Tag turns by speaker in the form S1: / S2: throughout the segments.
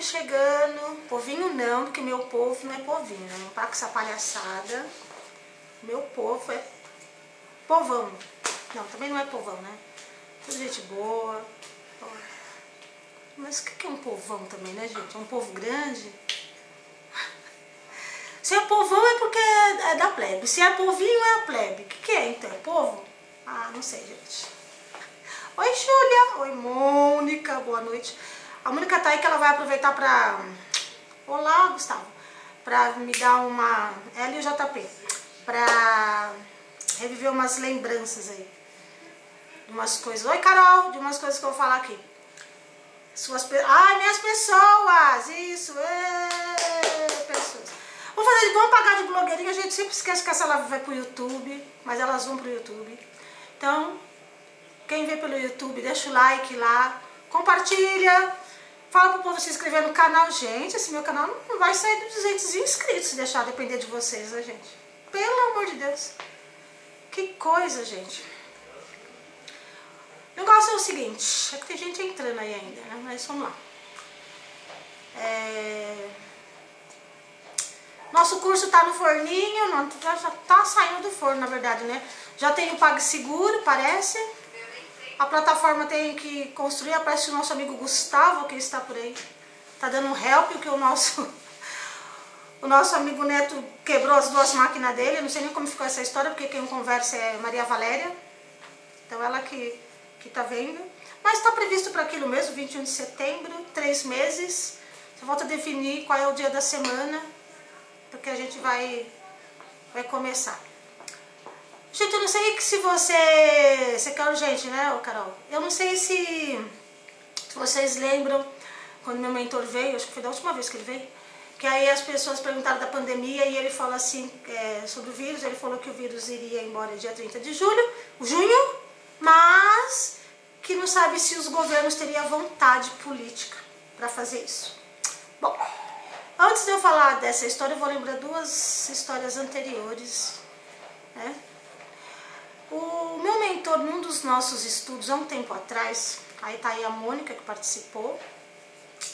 S1: povinho chegando. Povinho não, porque meu povo não é povinho, né? Não tá com essa palhaçada. Meu povo é povão. Não, também não é povão, né? Tudo gente boa. Mas o que é um povão também, né, gente? É um povo grande? Se é povão é porque é da plebe. Se é povinho é a plebe. O que, que é então? É povo? Ah, não sei, gente. Oi, Júlia. Oi, Mônica. Boa noite. A Mônica tá aí que ela vai aproveitar pra... Olá, Gustavo. Pra me dar uma... Ela e o JP. Pra reviver umas lembranças aí. De umas coisas. Oi, Carol. De umas coisas que eu vou falar aqui. Suas... Ai, minhas pessoas. Isso. Ê, pessoas. Vamos fazer, vamos pagar de blogueirinha. A gente sempre esquece que essa live vai pro YouTube, mas elas vão pro YouTube. Então, quem vê pelo YouTube, deixa o like lá, compartilha, fala pro povo se inscrever no canal. Gente, esse meu canal não vai sair de 200 inscritos se deixar depender de vocês, né, gente? Pelo amor de Deus. Que coisa, gente. O negócio é o seguinte, é que tem gente entrando aí ainda, né? Mas vamos lá. É... Nosso curso está no forninho, não, já está saindo do forno, na verdade, né? Já tem o PagSeguro, parece. A plataforma tem que construir, aparece o nosso amigo Gustavo, que está por aí. Tá dando um help, que o nosso, o nosso amigo Neto quebrou as duas máquinas dele. não sei nem como ficou essa história, porque quem conversa é Maria Valéria. Então ela que, que tá vendo. Mas está previsto para aquilo mesmo, 21 de setembro, três meses. Você volta a definir qual é o dia da semana porque a gente vai, vai começar. Gente, eu não sei se você... Você quer urgente, né, Carol? Eu não sei se, se vocês lembram quando meu mentor veio, acho que foi da última vez que ele veio, que aí as pessoas perguntaram da pandemia e ele falou assim é, sobre o vírus, ele falou que o vírus iria embora dia 30 de julho, junho, mas que não sabe se os governos teriam vontade política para fazer isso. Bom, Antes de eu falar dessa história, eu vou lembrar duas histórias anteriores. Né? O meu mentor, num dos nossos estudos, há um tempo atrás, aí tá aí a Mônica que participou.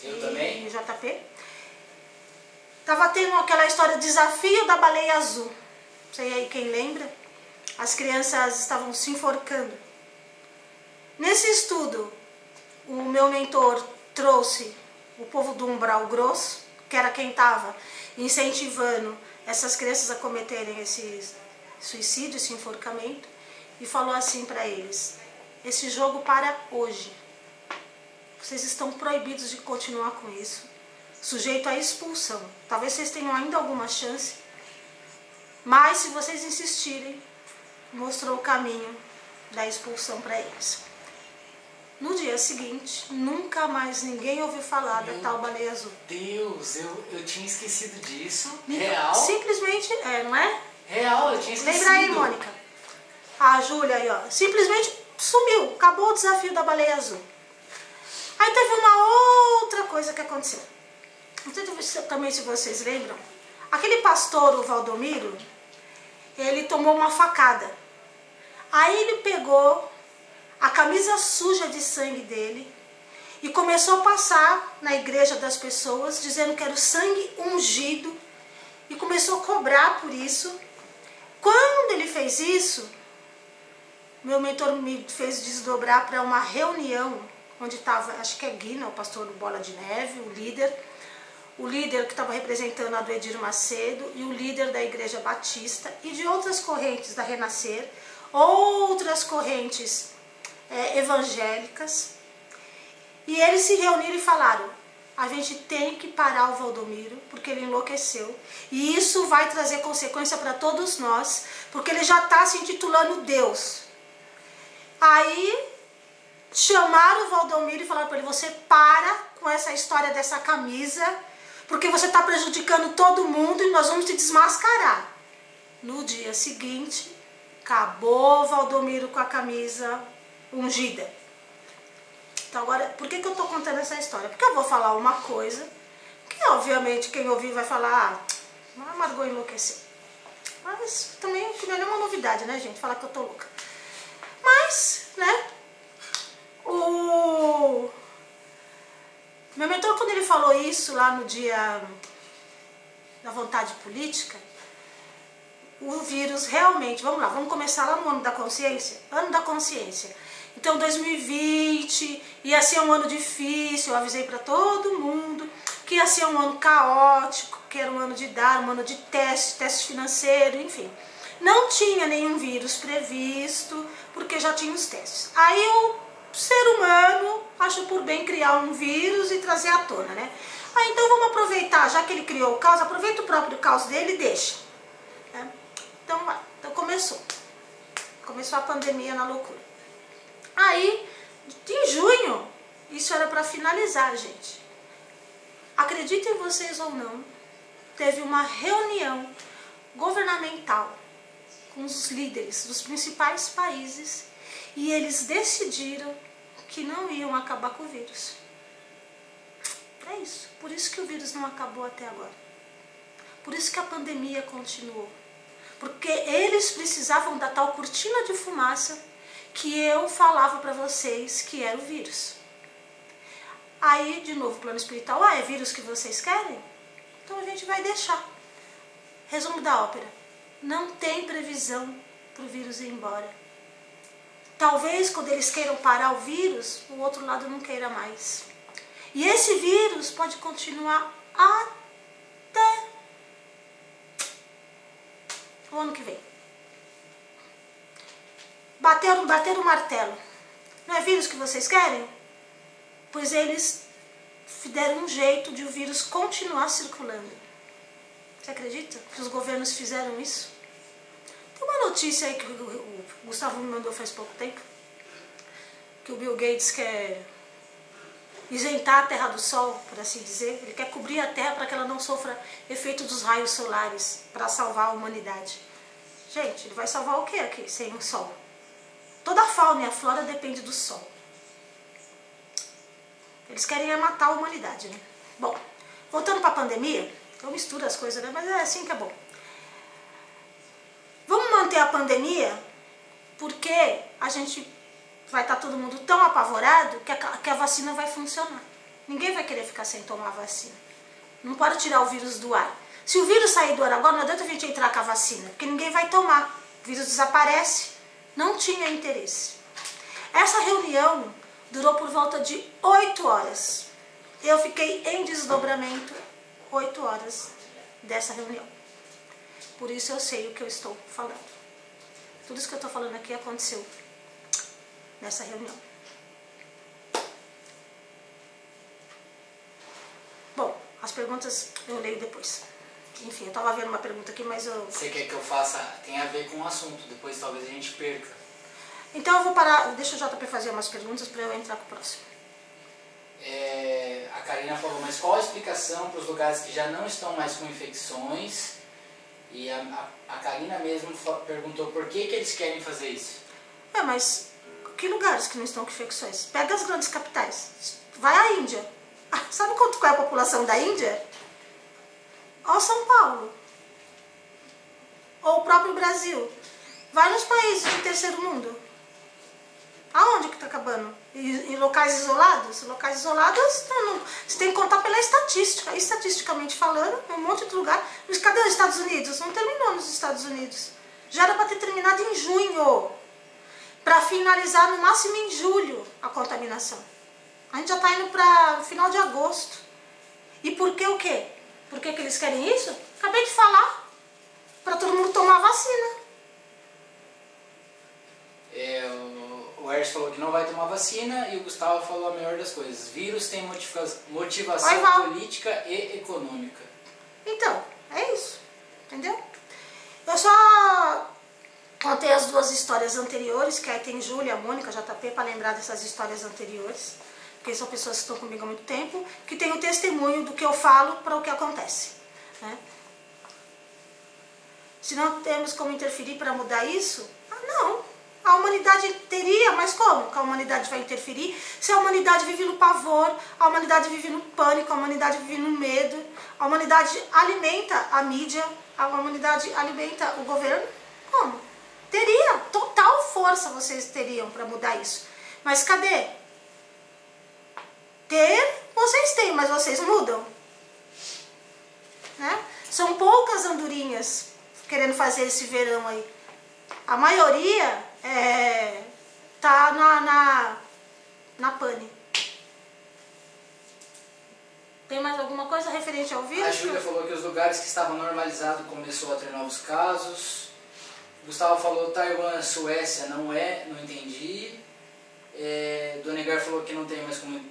S2: Eu e, também.
S1: O JP. Tava tendo aquela história Desafio da Baleia Azul. Não sei aí quem lembra. As crianças estavam se enforcando. Nesse estudo, o meu mentor trouxe o povo do umbral grosso, que era quem estava incentivando essas crianças a cometerem esse suicídio, esse enforcamento, e falou assim para eles: esse jogo para hoje. Vocês estão proibidos de continuar com isso, sujeito à expulsão. Talvez vocês tenham ainda alguma chance, mas se vocês insistirem, mostrou o caminho da expulsão para eles. No dia seguinte, nunca mais ninguém ouviu falar Meu da tal baleia azul.
S2: Deus, eu, eu tinha esquecido disso. Real?
S1: Simplesmente, é, não é?
S2: Real, eu tinha esquecido.
S1: Lembra aí, Mônica? A Júlia aí, ó. Simplesmente sumiu. Acabou o desafio da baleia azul. Aí teve uma outra coisa que aconteceu. Não sei também se vocês lembram. Aquele pastor, o Valdomiro, ele tomou uma facada. Aí ele pegou a camisa suja de sangue dele e começou a passar na igreja das pessoas dizendo que era o sangue ungido e começou a cobrar por isso. Quando ele fez isso, meu mentor me fez desdobrar para uma reunião onde estava, acho que é Guina, o pastor do Bola de Neve, o líder, o líder que estava representando a do Edir Macedo e o líder da Igreja Batista e de outras correntes da Renascer, outras correntes é, evangélicas. E eles se reuniram e falaram: a gente tem que parar o Valdomiro, porque ele enlouqueceu. E isso vai trazer consequência para todos nós, porque ele já está se intitulando Deus. Aí chamaram o Valdomiro e falaram para ele: você para com essa história dessa camisa, porque você está prejudicando todo mundo e nós vamos te desmascarar. No dia seguinte, acabou Valdomiro com a camisa ungida. Então agora, por que, que eu estou contando essa história? Porque eu vou falar uma coisa que obviamente quem ouvir vai falar, ah, Margot enlouqueceu. Mas também não é uma novidade, né, gente? Falar que eu tô louca. Mas, né, o... Meu mentor, quando ele falou isso lá no dia da vontade política, o vírus realmente, vamos lá, vamos começar lá no ano da consciência, ano da consciência. Então 2020 ia ser um ano difícil, eu avisei para todo mundo que ia ser um ano caótico, que era um ano de dar, um ano de teste, teste financeiro, enfim. Não tinha nenhum vírus previsto, porque já tinha os testes. Aí o ser humano achou por bem criar um vírus e trazer à tona, né? Ah, então vamos aproveitar, já que ele criou o caos, aproveita o próprio caos dele e deixa. Né? Então, então começou. Começou a pandemia na loucura. Aí, em junho, isso era para finalizar, gente. Acreditem vocês ou não, teve uma reunião governamental com os líderes dos principais países e eles decidiram que não iam acabar com o vírus. É isso. Por isso que o vírus não acabou até agora. Por isso que a pandemia continuou. Porque eles precisavam da tal cortina de fumaça que eu falava para vocês que era o vírus. Aí, de novo, plano espiritual, ah, é vírus que vocês querem? Então a gente vai deixar. Resumo da ópera. Não tem previsão para o vírus ir embora. Talvez quando eles queiram parar o vírus, o outro lado não queira mais. E esse vírus pode continuar até o ano que vem. Bateram, bateram o martelo. Não é vírus que vocês querem? Pois eles deram um jeito de o vírus continuar circulando. Você acredita que os governos fizeram isso? Tem uma notícia aí que o Gustavo me mandou faz pouco tempo, que o Bill Gates quer isentar a Terra do Sol, por assim dizer. Ele quer cobrir a Terra para que ela não sofra efeito dos raios solares, para salvar a humanidade. Gente, ele vai salvar o que aqui sem o Sol? Toda a fauna e a flora depende do Sol. Eles querem é matar a humanidade, né? Bom, voltando para a pandemia, eu misturo as coisas, né? Mas é assim que é bom. Vamos manter a pandemia porque a gente vai estar tá todo mundo tão apavorado que a, que a vacina vai funcionar. Ninguém vai querer ficar sem tomar a vacina. Não pode tirar o vírus do ar. Se o vírus sair do ar agora, não adianta a gente entrar com a vacina, porque ninguém vai tomar. O vírus desaparece. Não tinha interesse. Essa reunião durou por volta de 8 horas. Eu fiquei em desdobramento 8 horas dessa reunião. Por isso eu sei o que eu estou falando. Tudo isso que eu estou falando aqui aconteceu nessa reunião. Bom, as perguntas eu leio depois. Enfim, eu estava vendo uma pergunta aqui, mas eu...
S2: Você quer que eu faça... Tem a ver com o assunto, depois talvez a gente perca.
S1: Então eu vou parar, deixa o JP fazer umas perguntas para eu entrar com o próximo.
S2: É, a Karina falou, mas qual a explicação para os lugares que já não estão mais com infecções? E a, a, a Karina mesmo perguntou por que, que eles querem fazer isso.
S1: É, mas que lugares que não estão com infecções? Pega as grandes capitais. Vai à Índia. Ah, sabe quanto qual é a população da Índia? Ou São Paulo. Ou o próprio Brasil. Vai nos países de terceiro mundo. Aonde que está acabando? Em locais isolados? Locais isolados, não, você tem que contar pela estatística. Estatisticamente falando, um monte de lugar. Mas cadê os Estados Unidos? Não terminou nos Estados Unidos. Já era para ter terminado em junho para finalizar no máximo em julho a contaminação. A gente já está indo para final de agosto. E por que o quê? Por que, que eles querem isso? Acabei de falar. Para todo mundo tomar vacina.
S2: É, Ers falou que não vai tomar vacina e o Gustavo falou a melhor das coisas. Vírus tem motivação política e econômica.
S1: Então, é isso. Entendeu? Eu só Contei as duas histórias anteriores, que aí tem Júlia, Mônica, JP, para lembrar dessas histórias anteriores, porque são pessoas que estão comigo há muito tempo, que tem o testemunho do que eu falo para o que acontece. Né? Se não temos como interferir para mudar isso, ah, não. A humanidade teria, mas como que a humanidade vai interferir? Se a humanidade vive no pavor, a humanidade vive no pânico, a humanidade vive no medo, a humanidade alimenta a mídia, a humanidade alimenta o governo, como? Teria, total força vocês teriam para mudar isso. Mas cadê? ter, vocês têm, mas vocês mudam. Né? São poucas andorinhas querendo fazer esse verão aí. A maioria é, tá na, na, na pane. Tem mais alguma coisa referente ao vírus?
S2: A Júlia falou que os lugares que estavam normalizados começou a ter novos casos. Gustavo falou Taiwan, Suécia, não é, não entendi. É, Dona Negar falou que não tem mais como,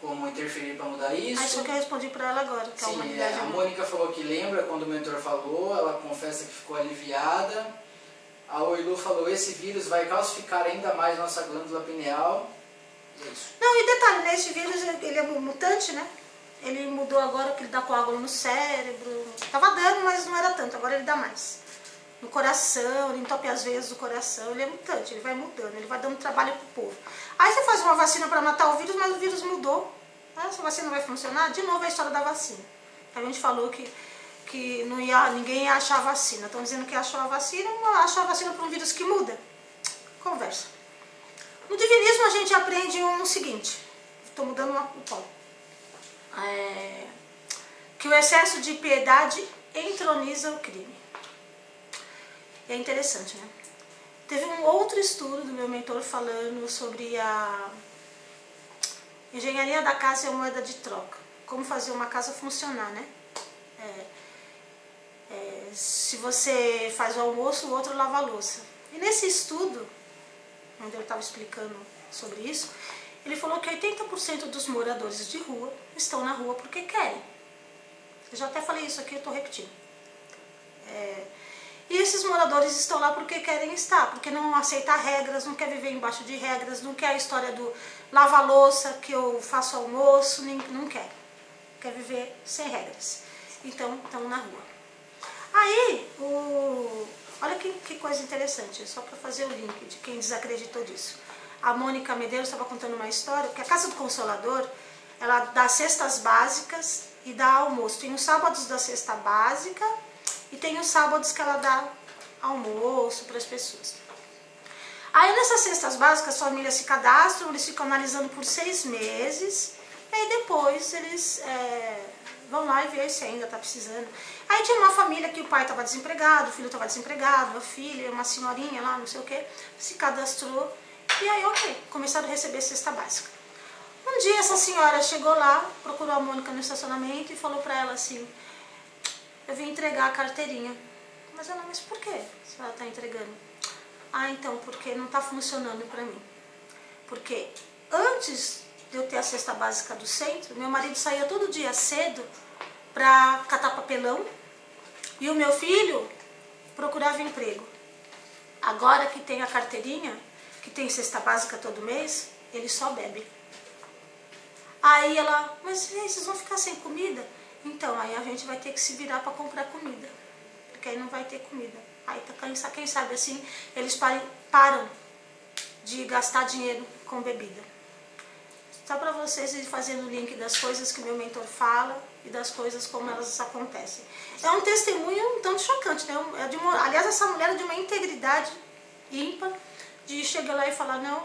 S2: como interferir para mudar isso.
S1: Isso que eu respondi para ela agora, que a
S2: Sim, é, a
S1: é
S2: Mônica falou que lembra quando o mentor falou, ela confessa que ficou aliviada. A Oilu falou, esse vírus vai calcificar ainda mais nossa glândula pineal. É isso.
S1: Não, e detalhe, né? Esse vírus, ele é mutante, né? Ele mudou agora que ele dá coágulo no cérebro. Tava dando, mas não era tanto, agora ele dá mais. No coração, ele entope as veias do coração, ele é mutante, ele vai mudando, ele vai dando trabalho pro povo. Aí você faz uma vacina para matar o vírus, mas o vírus mudou. Essa vacina vai funcionar? De novo a história da vacina. A gente falou que, que não ia, ninguém ia achar vacina. Estão dizendo que achou a vacina, achou a vacina para um vírus que muda. Conversa. No divinismo a gente aprende um seguinte. Estou mudando o polo. É, que o excesso de piedade entroniza o crime. É interessante, né? Teve um outro estudo do meu mentor falando sobre a engenharia da casa e a moeda de troca. Como fazer uma casa funcionar, né? É, é, se você faz o almoço, o outro lava a louça. E nesse estudo, onde ele estava explicando sobre isso, ele falou que 80% dos moradores de rua estão na rua porque querem. Eu já até falei isso aqui, eu estou repetindo. É, e esses moradores estão lá porque querem estar, porque não aceitam regras, não quer viver embaixo de regras, não quer a história do lava-louça, que eu faço almoço, nem, não quer. Quer viver sem regras. Então, estão na rua. Aí, o, olha que, que coisa interessante, só para fazer o link de quem desacreditou disso. A Mônica Medeiros estava contando uma história, que a Casa do Consolador, ela dá cestas básicas e dá almoço. Tem os sábados da cesta básica e tem os sábados que ela dá almoço para as pessoas. Aí nessas cestas básicas, as famílias se cadastram, eles ficam analisando por seis meses, e aí depois eles é, vão lá e veem se ainda está precisando. Aí tinha uma família que o pai estava desempregado, o filho estava desempregado, a filha, uma senhorinha lá, não sei o que, se cadastrou, e aí ok, começaram a receber cesta básica. Um dia essa senhora chegou lá, procurou a Mônica no estacionamento e falou para ela assim, eu vim entregar a carteirinha. Mas ela, mas por que a senhora está entregando? Ah, então, porque não está funcionando para mim. Porque antes de eu ter a cesta básica do centro, meu marido saía todo dia cedo para catar papelão e o meu filho procurava emprego. Agora que tem a carteirinha, que tem cesta básica todo mês, ele só bebe. Aí ela, mas vocês vão ficar sem comida? Então, aí a gente vai ter que se virar para comprar comida, porque aí não vai ter comida. Aí, tá, quem sabe assim, eles param de gastar dinheiro com bebida. Só para vocês fazendo o link das coisas que meu mentor fala e das coisas como elas acontecem. É um testemunho um tanto chocante, né? É de uma, aliás, essa mulher é de uma integridade ímpar, de chegar lá e falar, não,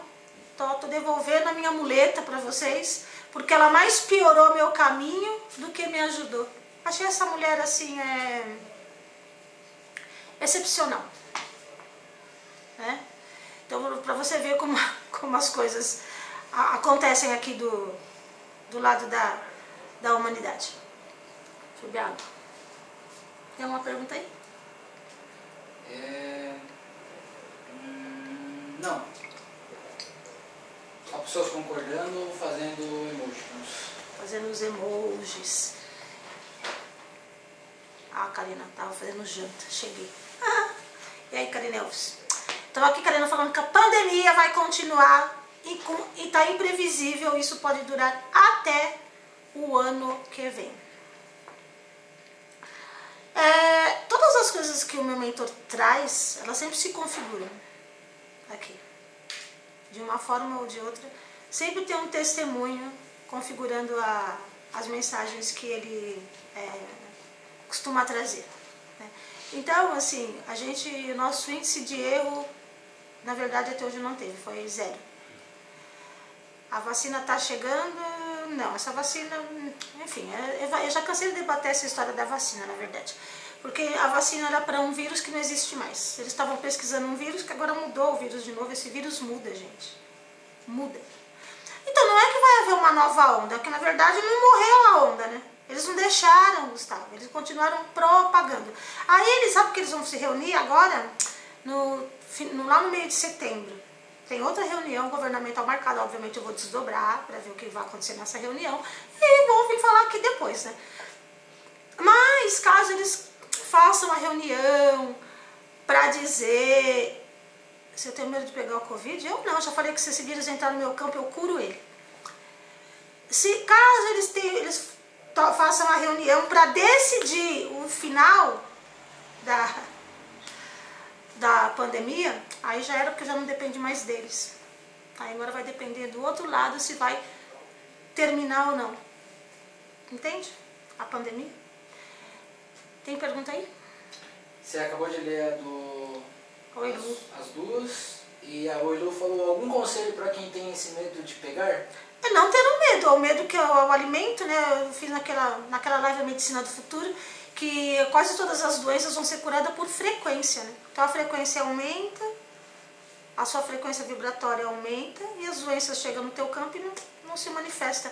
S1: tô, tô devolvendo a minha muleta para vocês, porque ela mais piorou meu caminho do que me ajudou. Achei essa mulher assim é excepcional. Né? Então, para você ver como, como as coisas acontecem aqui do, do lado da, da humanidade. Água. Tem alguma pergunta aí?
S2: É... Hum, não. Só pessoas concordando fazendo emojis.
S1: Fazendo os emojis. Ah, a Karina tava fazendo janta. Cheguei. e aí, Karina Elvis? Então aqui, Karina falando que a pandemia vai continuar e, com, e tá imprevisível. Isso pode durar até o ano que vem. É, todas as coisas que o meu mentor traz, elas sempre se configuram aqui de uma forma ou de outra, sempre tem um testemunho configurando a, as mensagens que ele é, costuma trazer. Né? Então, assim, a gente, o nosso índice de erro, na verdade, até hoje não teve, foi zero. A vacina está chegando, não, essa vacina, enfim, é, é, eu já cansei de debater essa história da vacina, na verdade. Porque a vacina era para um vírus que não existe mais. Eles estavam pesquisando um vírus que agora mudou o vírus de novo. Esse vírus muda, gente. Muda. Então não é que vai haver uma nova onda, é que na verdade não morreu a onda, né? Eles não deixaram, Gustavo, eles continuaram propagando. Aí eles sabem que eles vão se reunir agora, no, lá no meio de setembro. Tem outra reunião governamental marcada, obviamente eu vou desdobrar para ver o que vai acontecer nessa reunião e vou vir falar aqui depois, né? Mas caso eles façam uma reunião para dizer se eu tenho medo de pegar o Covid, eu não, já falei que se esse vírus entrar no meu campo eu curo ele. Se caso eles, tenham, eles façam uma reunião para decidir o final da, da pandemia, aí já era porque já não depende mais deles. Aí agora vai depender do outro lado se vai terminar ou não. Entende? A pandemia. Tem pergunta aí?
S2: Você acabou de ler a do.
S1: Oilu.
S2: As, as duas. E a Oilu falou algum conselho para quem tem esse medo de pegar?
S1: É não ter o medo, o medo que é o, o alimento, né? Eu fiz naquela, naquela live a Medicina do Futuro, que quase todas as doenças vão ser curadas por frequência, né? Então a frequência aumenta, a sua frequência vibratória aumenta e as doenças chegam no teu campo e não, não se manifesta.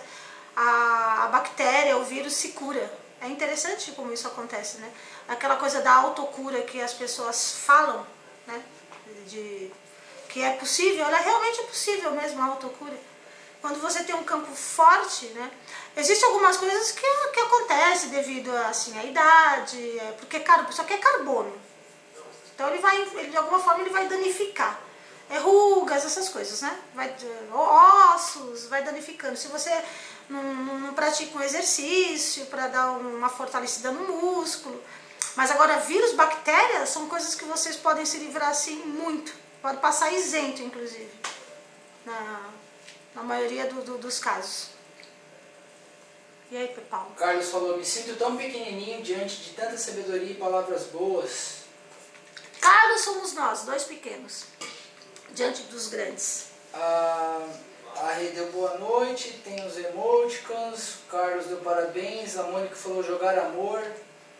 S1: A, a bactéria, o vírus se cura. É interessante como isso acontece, né? Aquela coisa da autocura que as pessoas falam, né? De, que é possível, ela realmente é possível mesmo, a autocura. Quando você tem um campo forte, né? Existem algumas coisas que, que acontecem devido assim, à idade, é, porque só que é carbono. Então ele vai, ele, de alguma forma ele vai danificar. É rugas, essas coisas, né? Vai, ossos, vai danificando. Se você não, não, não pratica um exercício para dar uma fortalecida no músculo. Mas agora, vírus, bactérias, são coisas que vocês podem se livrar assim muito. Pode passar isento, inclusive. Na, na maioria do, do, dos casos. E aí, Paulo?
S2: Carlos falou, me sinto tão pequenininho diante de tanta sabedoria e palavras boas.
S1: Carlos somos nós, dois pequenos, diante dos grandes.
S2: A, a Rê deu boa noite, tem os emoticons, o Carlos deu parabéns, a Mônica falou jogar amor.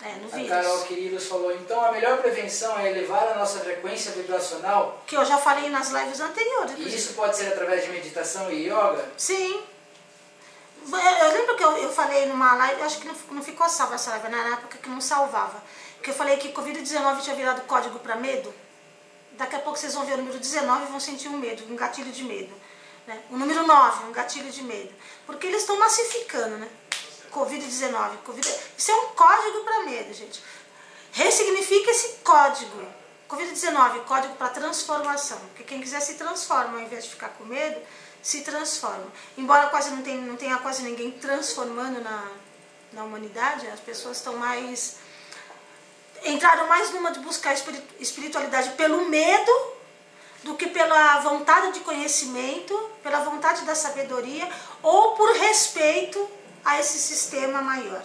S1: É, no
S2: a
S1: vírus.
S2: Carol Queridos falou, então a melhor prevenção é elevar a nossa frequência vibracional.
S1: Que eu já falei nas lives anteriores.
S2: E isso pode ser através de meditação e yoga?
S1: Sim. Eu lembro que eu, eu falei numa live, acho que não, não ficou salva essa live, na época que não salvava. Que eu falei que Covid-19 tinha virado código para medo. Daqui a pouco vocês vão ver o número 19 e vão sentir um medo, um gatilho de medo. Né? O número 9, um gatilho de medo. Porque eles estão massificando, né? Covid-19. COVID... Isso é um código para medo, gente. Ressignifica esse código. Covid-19, código para transformação. Porque quem quiser se transforma, ao invés de ficar com medo, se transforma. Embora quase não tenha, não tenha quase ninguém transformando na, na humanidade, as pessoas estão mais. entraram mais numa de buscar espiritualidade pelo medo do que pela vontade de conhecimento, pela vontade da sabedoria ou por respeito a esse sistema maior.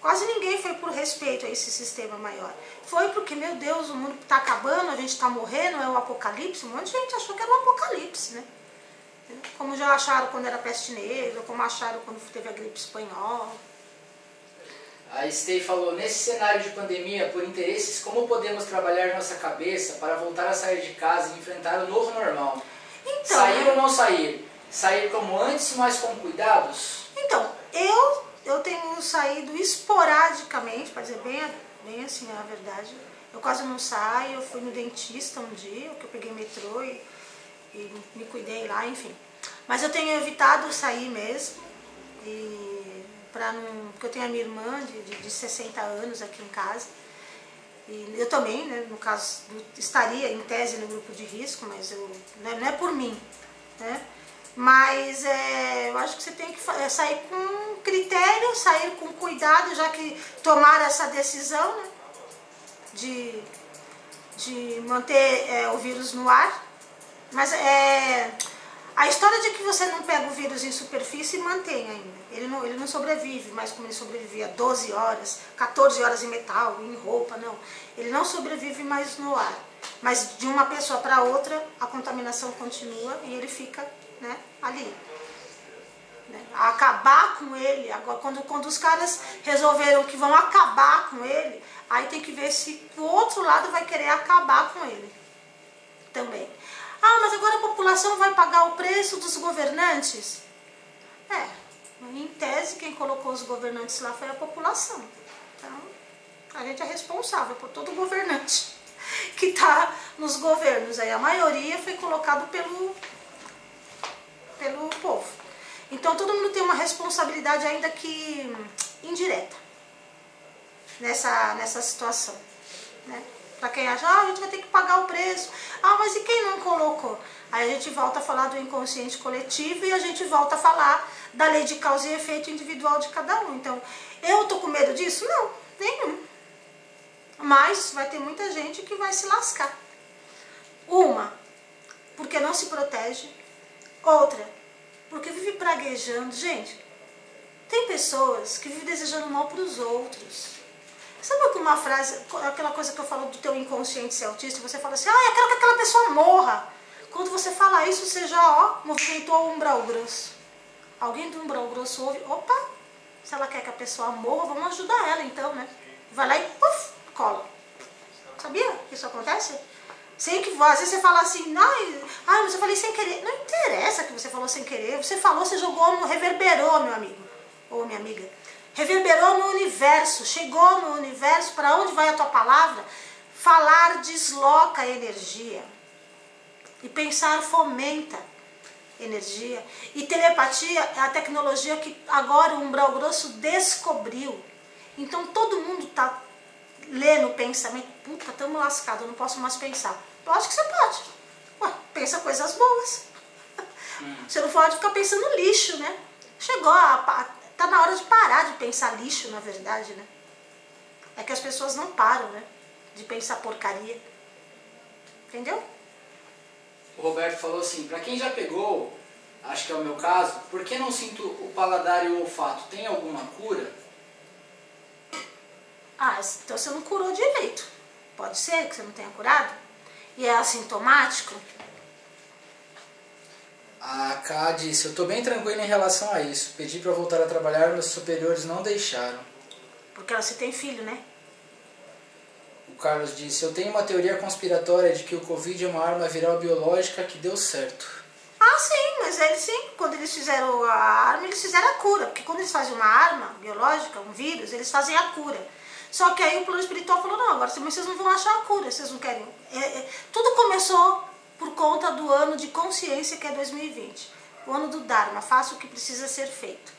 S1: Quase ninguém foi por respeito a esse sistema maior. Foi porque, meu Deus, o mundo está acabando, a gente está morrendo, é o apocalipse. Um monte de gente achou que era um apocalipse, né? Como já acharam quando era peste negra, como acharam quando teve a gripe espanhola.
S2: A Stay falou, nesse cenário de pandemia, por interesses, como podemos trabalhar nossa cabeça para voltar a sair de casa e enfrentar o novo normal?
S1: Então,
S2: sair ou não sair? Sair como antes, mas com cuidados?
S1: Então, eu, eu tenho saído esporadicamente, para dizer bem, bem assim a verdade. Eu quase não saio, eu fui no dentista um dia, que eu peguei metrô e, e me cuidei lá, enfim. Mas eu tenho evitado sair mesmo, e pra não, porque eu tenho a minha irmã de, de, de 60 anos aqui em casa. E eu também, né, no caso, estaria em tese no grupo de risco, mas eu, não é- não é por mim, né? Mas é, eu acho que você tem que é, sair com critério, sair com cuidado, já que tomaram essa decisão né, de, de manter é, o vírus no ar. Mas é, a história de que você não pega o vírus em superfície mantém ainda. Ele não, ele não sobrevive, mais como ele sobrevivia 12 horas, 14 horas em metal, em roupa, não. Ele não sobrevive mais no ar. Mas de uma pessoa para outra, a contaminação continua e ele fica né, ali. né? acabar com ele. Agora, quando, quando os caras resolveram que vão acabar com ele, aí tem que ver se o outro lado vai querer acabar com ele também. Ah, mas agora a população vai pagar o preço dos governantes? É, em tese, quem colocou os governantes lá foi a população. Então, a gente é responsável por todo governante que está nos governos. Aí a maioria foi colocado pelo, pelo povo. Então todo mundo tem uma responsabilidade ainda que indireta nessa, nessa situação. Né? Para quem acha, ah, a gente vai ter que pagar o preço. Ah, mas e quem não colocou? Aí a gente volta a falar do inconsciente coletivo e a gente volta a falar da lei de causa e efeito individual de cada um. Então, eu tô com medo disso? Não, nenhum. Mas vai ter muita gente que vai se lascar. Uma, porque não se protege. Outra, porque vive praguejando. Gente, tem pessoas que vivem desejando mal para os outros. Sabe uma frase, aquela coisa que eu falo do teu inconsciente ser autista, você fala assim, ah, eu quero que aquela pessoa morra. Quando você fala isso, você já, ó, movimentou o umbral grosso. Alguém do umbral grosso ouve, opa, se ela quer que a pessoa morra, vamos ajudar ela então, né? Vai lá e puf, cola. Sabia que isso acontece? Sem que às vezes você fala assim, ai, ai, mas eu falei sem querer. Não interessa que você falou sem querer. Você falou, você jogou, reverberou, meu amigo. Ou minha amiga reverberou no universo, chegou no universo, para onde vai a tua palavra? Falar desloca energia. E pensar fomenta energia. E telepatia é a tecnologia que agora o Umbral Grosso descobriu. Então todo mundo está lendo o pensamento. Puta, estamos lascados, não posso mais pensar. Lógico que você pode. Ué, pensa coisas boas. Hum. Você não pode ficar pensando lixo, né? Chegou a, a Tá na hora de parar de pensar lixo, na verdade, né? É que as pessoas não param, né? De pensar porcaria. Entendeu?
S2: O Roberto falou assim, para quem já pegou, acho que é o meu caso, por que não sinto o paladar e o olfato? Tem alguma cura?
S1: Ah, então você não curou direito. Pode ser que você não tenha curado. E é assintomático.
S2: A K disse, eu estou bem tranquila em relação a isso. Pedi para voltar a trabalhar, meus superiores não deixaram.
S1: Porque você tem filho, né?
S2: O Carlos disse, eu tenho uma teoria conspiratória de que o Covid é uma arma viral biológica que deu certo.
S1: Ah, sim, mas eles sim, quando eles fizeram a arma, eles fizeram a cura. Porque quando eles fazem uma arma biológica, um vírus, eles fazem a cura. Só que aí o plano espiritual falou, não, agora vocês não vão achar a cura, vocês não querem. É, é, tudo começou por conta do ano de consciência que é 2020. O ano do Dharma, faça o que precisa ser feito.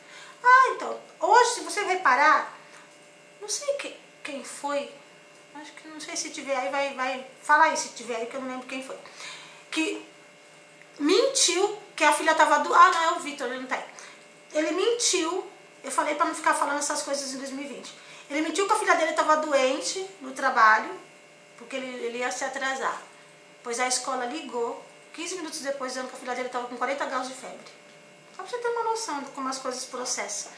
S1: Ah, então, hoje, se você reparar, não sei que, quem foi, acho que não sei se tiver aí, vai, vai falar aí se tiver aí, que eu não lembro quem foi. Que mentiu que a filha estava do. Ah, não, é o Vitor, ele não tá aí. Ele mentiu, eu falei para não ficar falando essas coisas em 2020. Ele mentiu que a filha dele estava doente no trabalho, porque ele, ele ia se atrasar. Pois a escola ligou 15 minutos depois dizendo que a filha dele estava com 40 graus de febre. Só para você ter uma noção de como as coisas processam.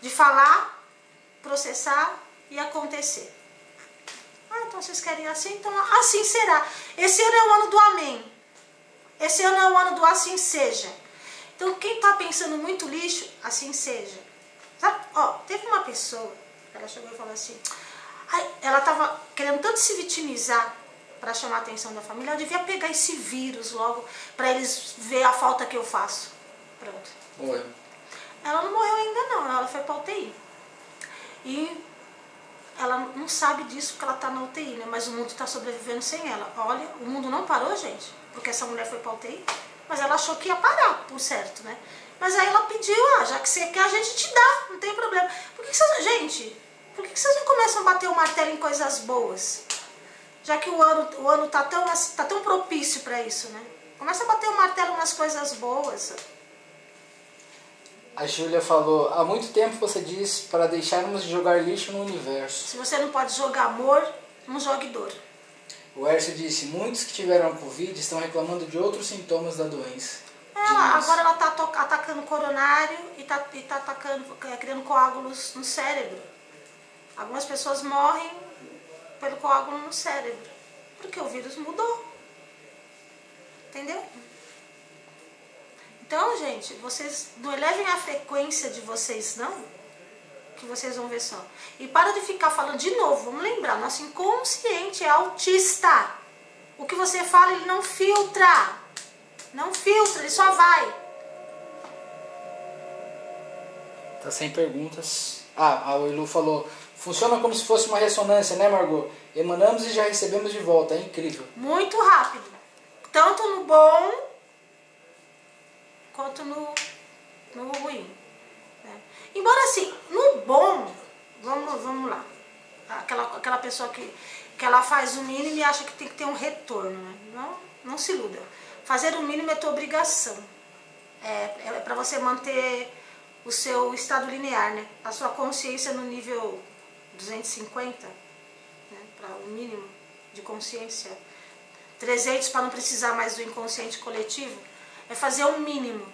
S1: De falar, processar e acontecer. Ah, então vocês querem assim? Então assim será. Esse ano é o ano do amém. Esse ano é o ano do assim seja. Então quem está pensando muito lixo, assim seja. Sabe? Ó, teve uma pessoa, ela chegou e falou assim, ela estava querendo tanto se vitimizar para chamar a atenção da família, eu devia pegar esse vírus logo para eles ver a falta que eu faço. Pronto.
S2: Morreu.
S1: Ela não morreu ainda não, ela foi para UTI. E ela não sabe disso porque ela está na UTI, né? Mas o mundo está sobrevivendo sem ela. Olha, o mundo não parou, gente, porque essa mulher foi para UTI, mas ela achou que ia parar, por certo, né? Mas aí ela pediu, ah, já que você quer, a gente te dá, não tem problema. Por que, que vocês, gente, por que, que vocês não começam a bater o martelo em coisas boas? Já que o ano o ano tá tão tá tão propício para isso, né? Começa a bater o martelo nas coisas boas.
S2: A Júlia falou: há muito tempo você diz para deixarmos de jogar lixo no universo.
S1: Se você não pode jogar amor, não jogue dor.
S2: O Ércio disse: muitos que tiveram Covid estão reclamando de outros sintomas da doença.
S1: É, agora ela está atacando o coronário e está tá atacando, é, criando coágulos no cérebro. Algumas pessoas morrem pelo coágulo no cérebro. Porque o vírus mudou. Entendeu? Então, gente, vocês não elevem a frequência de vocês, não, que vocês vão ver só. E para de ficar falando de novo, vamos lembrar, nosso inconsciente é autista. O que você fala, ele não filtra. Não filtra, ele só vai.
S2: Tá sem perguntas. Ah, a Ilu falou, funciona como se fosse uma ressonância, né, Margot? Emanamos e já recebemos de volta, é incrível.
S1: Muito rápido. Tanto no bom quanto no, no ruim. Né? Embora assim, no bom, vamos, vamos lá. Aquela, aquela pessoa que, que ela faz o mínimo e acha que tem que ter um retorno. Né? Não, não se iluda. Fazer o mínimo é tua obrigação. É, é para você manter o seu estado linear, né? A sua consciência no nível 250, né? para o mínimo de consciência. 300 para não precisar mais do inconsciente coletivo. É fazer o mínimo.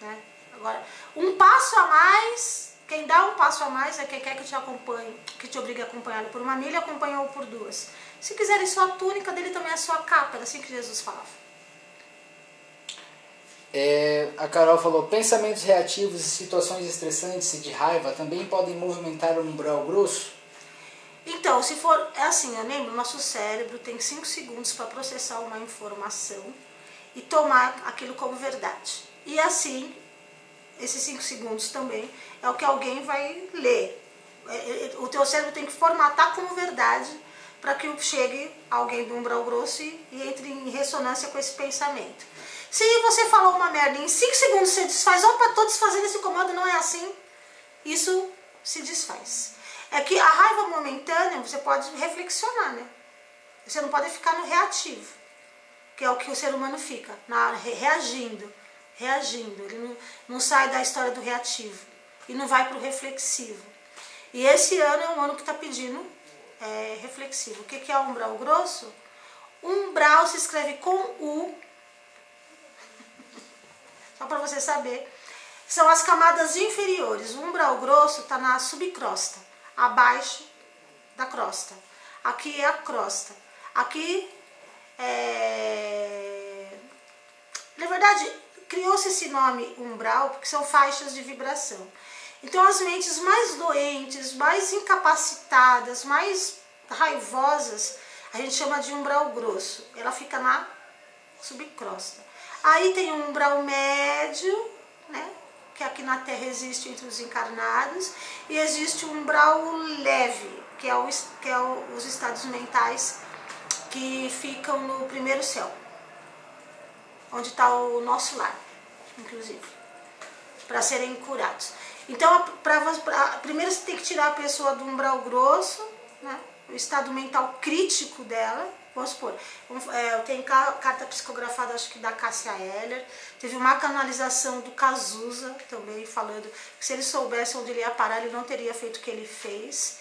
S1: Né? Agora, um passo a mais, quem dá um passo a mais é quem quer que te acompanhe, que te obrigue a acompanhar por uma milha, acompanha ou por duas. Se quiserem sua túnica, dele também é sua capa, era assim que Jesus falava.
S2: É, a Carol falou, pensamentos reativos e situações estressantes e de raiva também podem movimentar o umbral grosso?
S1: Então, se for, é assim, lembro, nosso cérebro tem 5 segundos para processar uma informação e tomar aquilo como verdade. E assim, esses 5 segundos também é o que alguém vai ler. É, é, o teu cérebro tem que formatar como verdade para que chegue alguém do umbral grosso e entre em ressonância com esse pensamento. Se você falou uma merda em 5 segundos você desfaz, opa, tô desfazendo esse comando, não é assim. Isso se desfaz. É que a raiva momentânea você pode reflexionar, né? Você não pode ficar no reativo, que é o que o ser humano fica, na, reagindo, reagindo. Ele não, não sai da história do reativo e não vai para o reflexivo. E esse ano é um ano que está pedindo é, reflexivo. O que, que é umbral grosso? Umbral se escreve com U só para você saber. São as camadas inferiores. O umbral grosso está na subcrosta, abaixo da crosta. Aqui é a crosta. Aqui é... Na verdade, criou-se esse nome umbral porque são faixas de vibração. Então, as mentes mais doentes, mais incapacitadas, mais raivosas, a gente chama de umbral grosso. Ela fica na subcrosta. Aí tem um umbral médio, né? Que aqui na Terra existe entre os encarnados, e existe um umbral leve, que é, o, que é o, os estados mentais que ficam no primeiro céu, onde está o nosso lar, inclusive, para serem curados. Então, pra, pra, primeiro você tem que tirar a pessoa do umbral grosso, né? o estado mental crítico dela, Vamos supor, é, eu tenho carta psicografada, acho que da Cássia Heller. Teve uma canalização do Cazuza também, falando que se ele soubesse onde ele ia parar, ele não teria feito o que ele fez.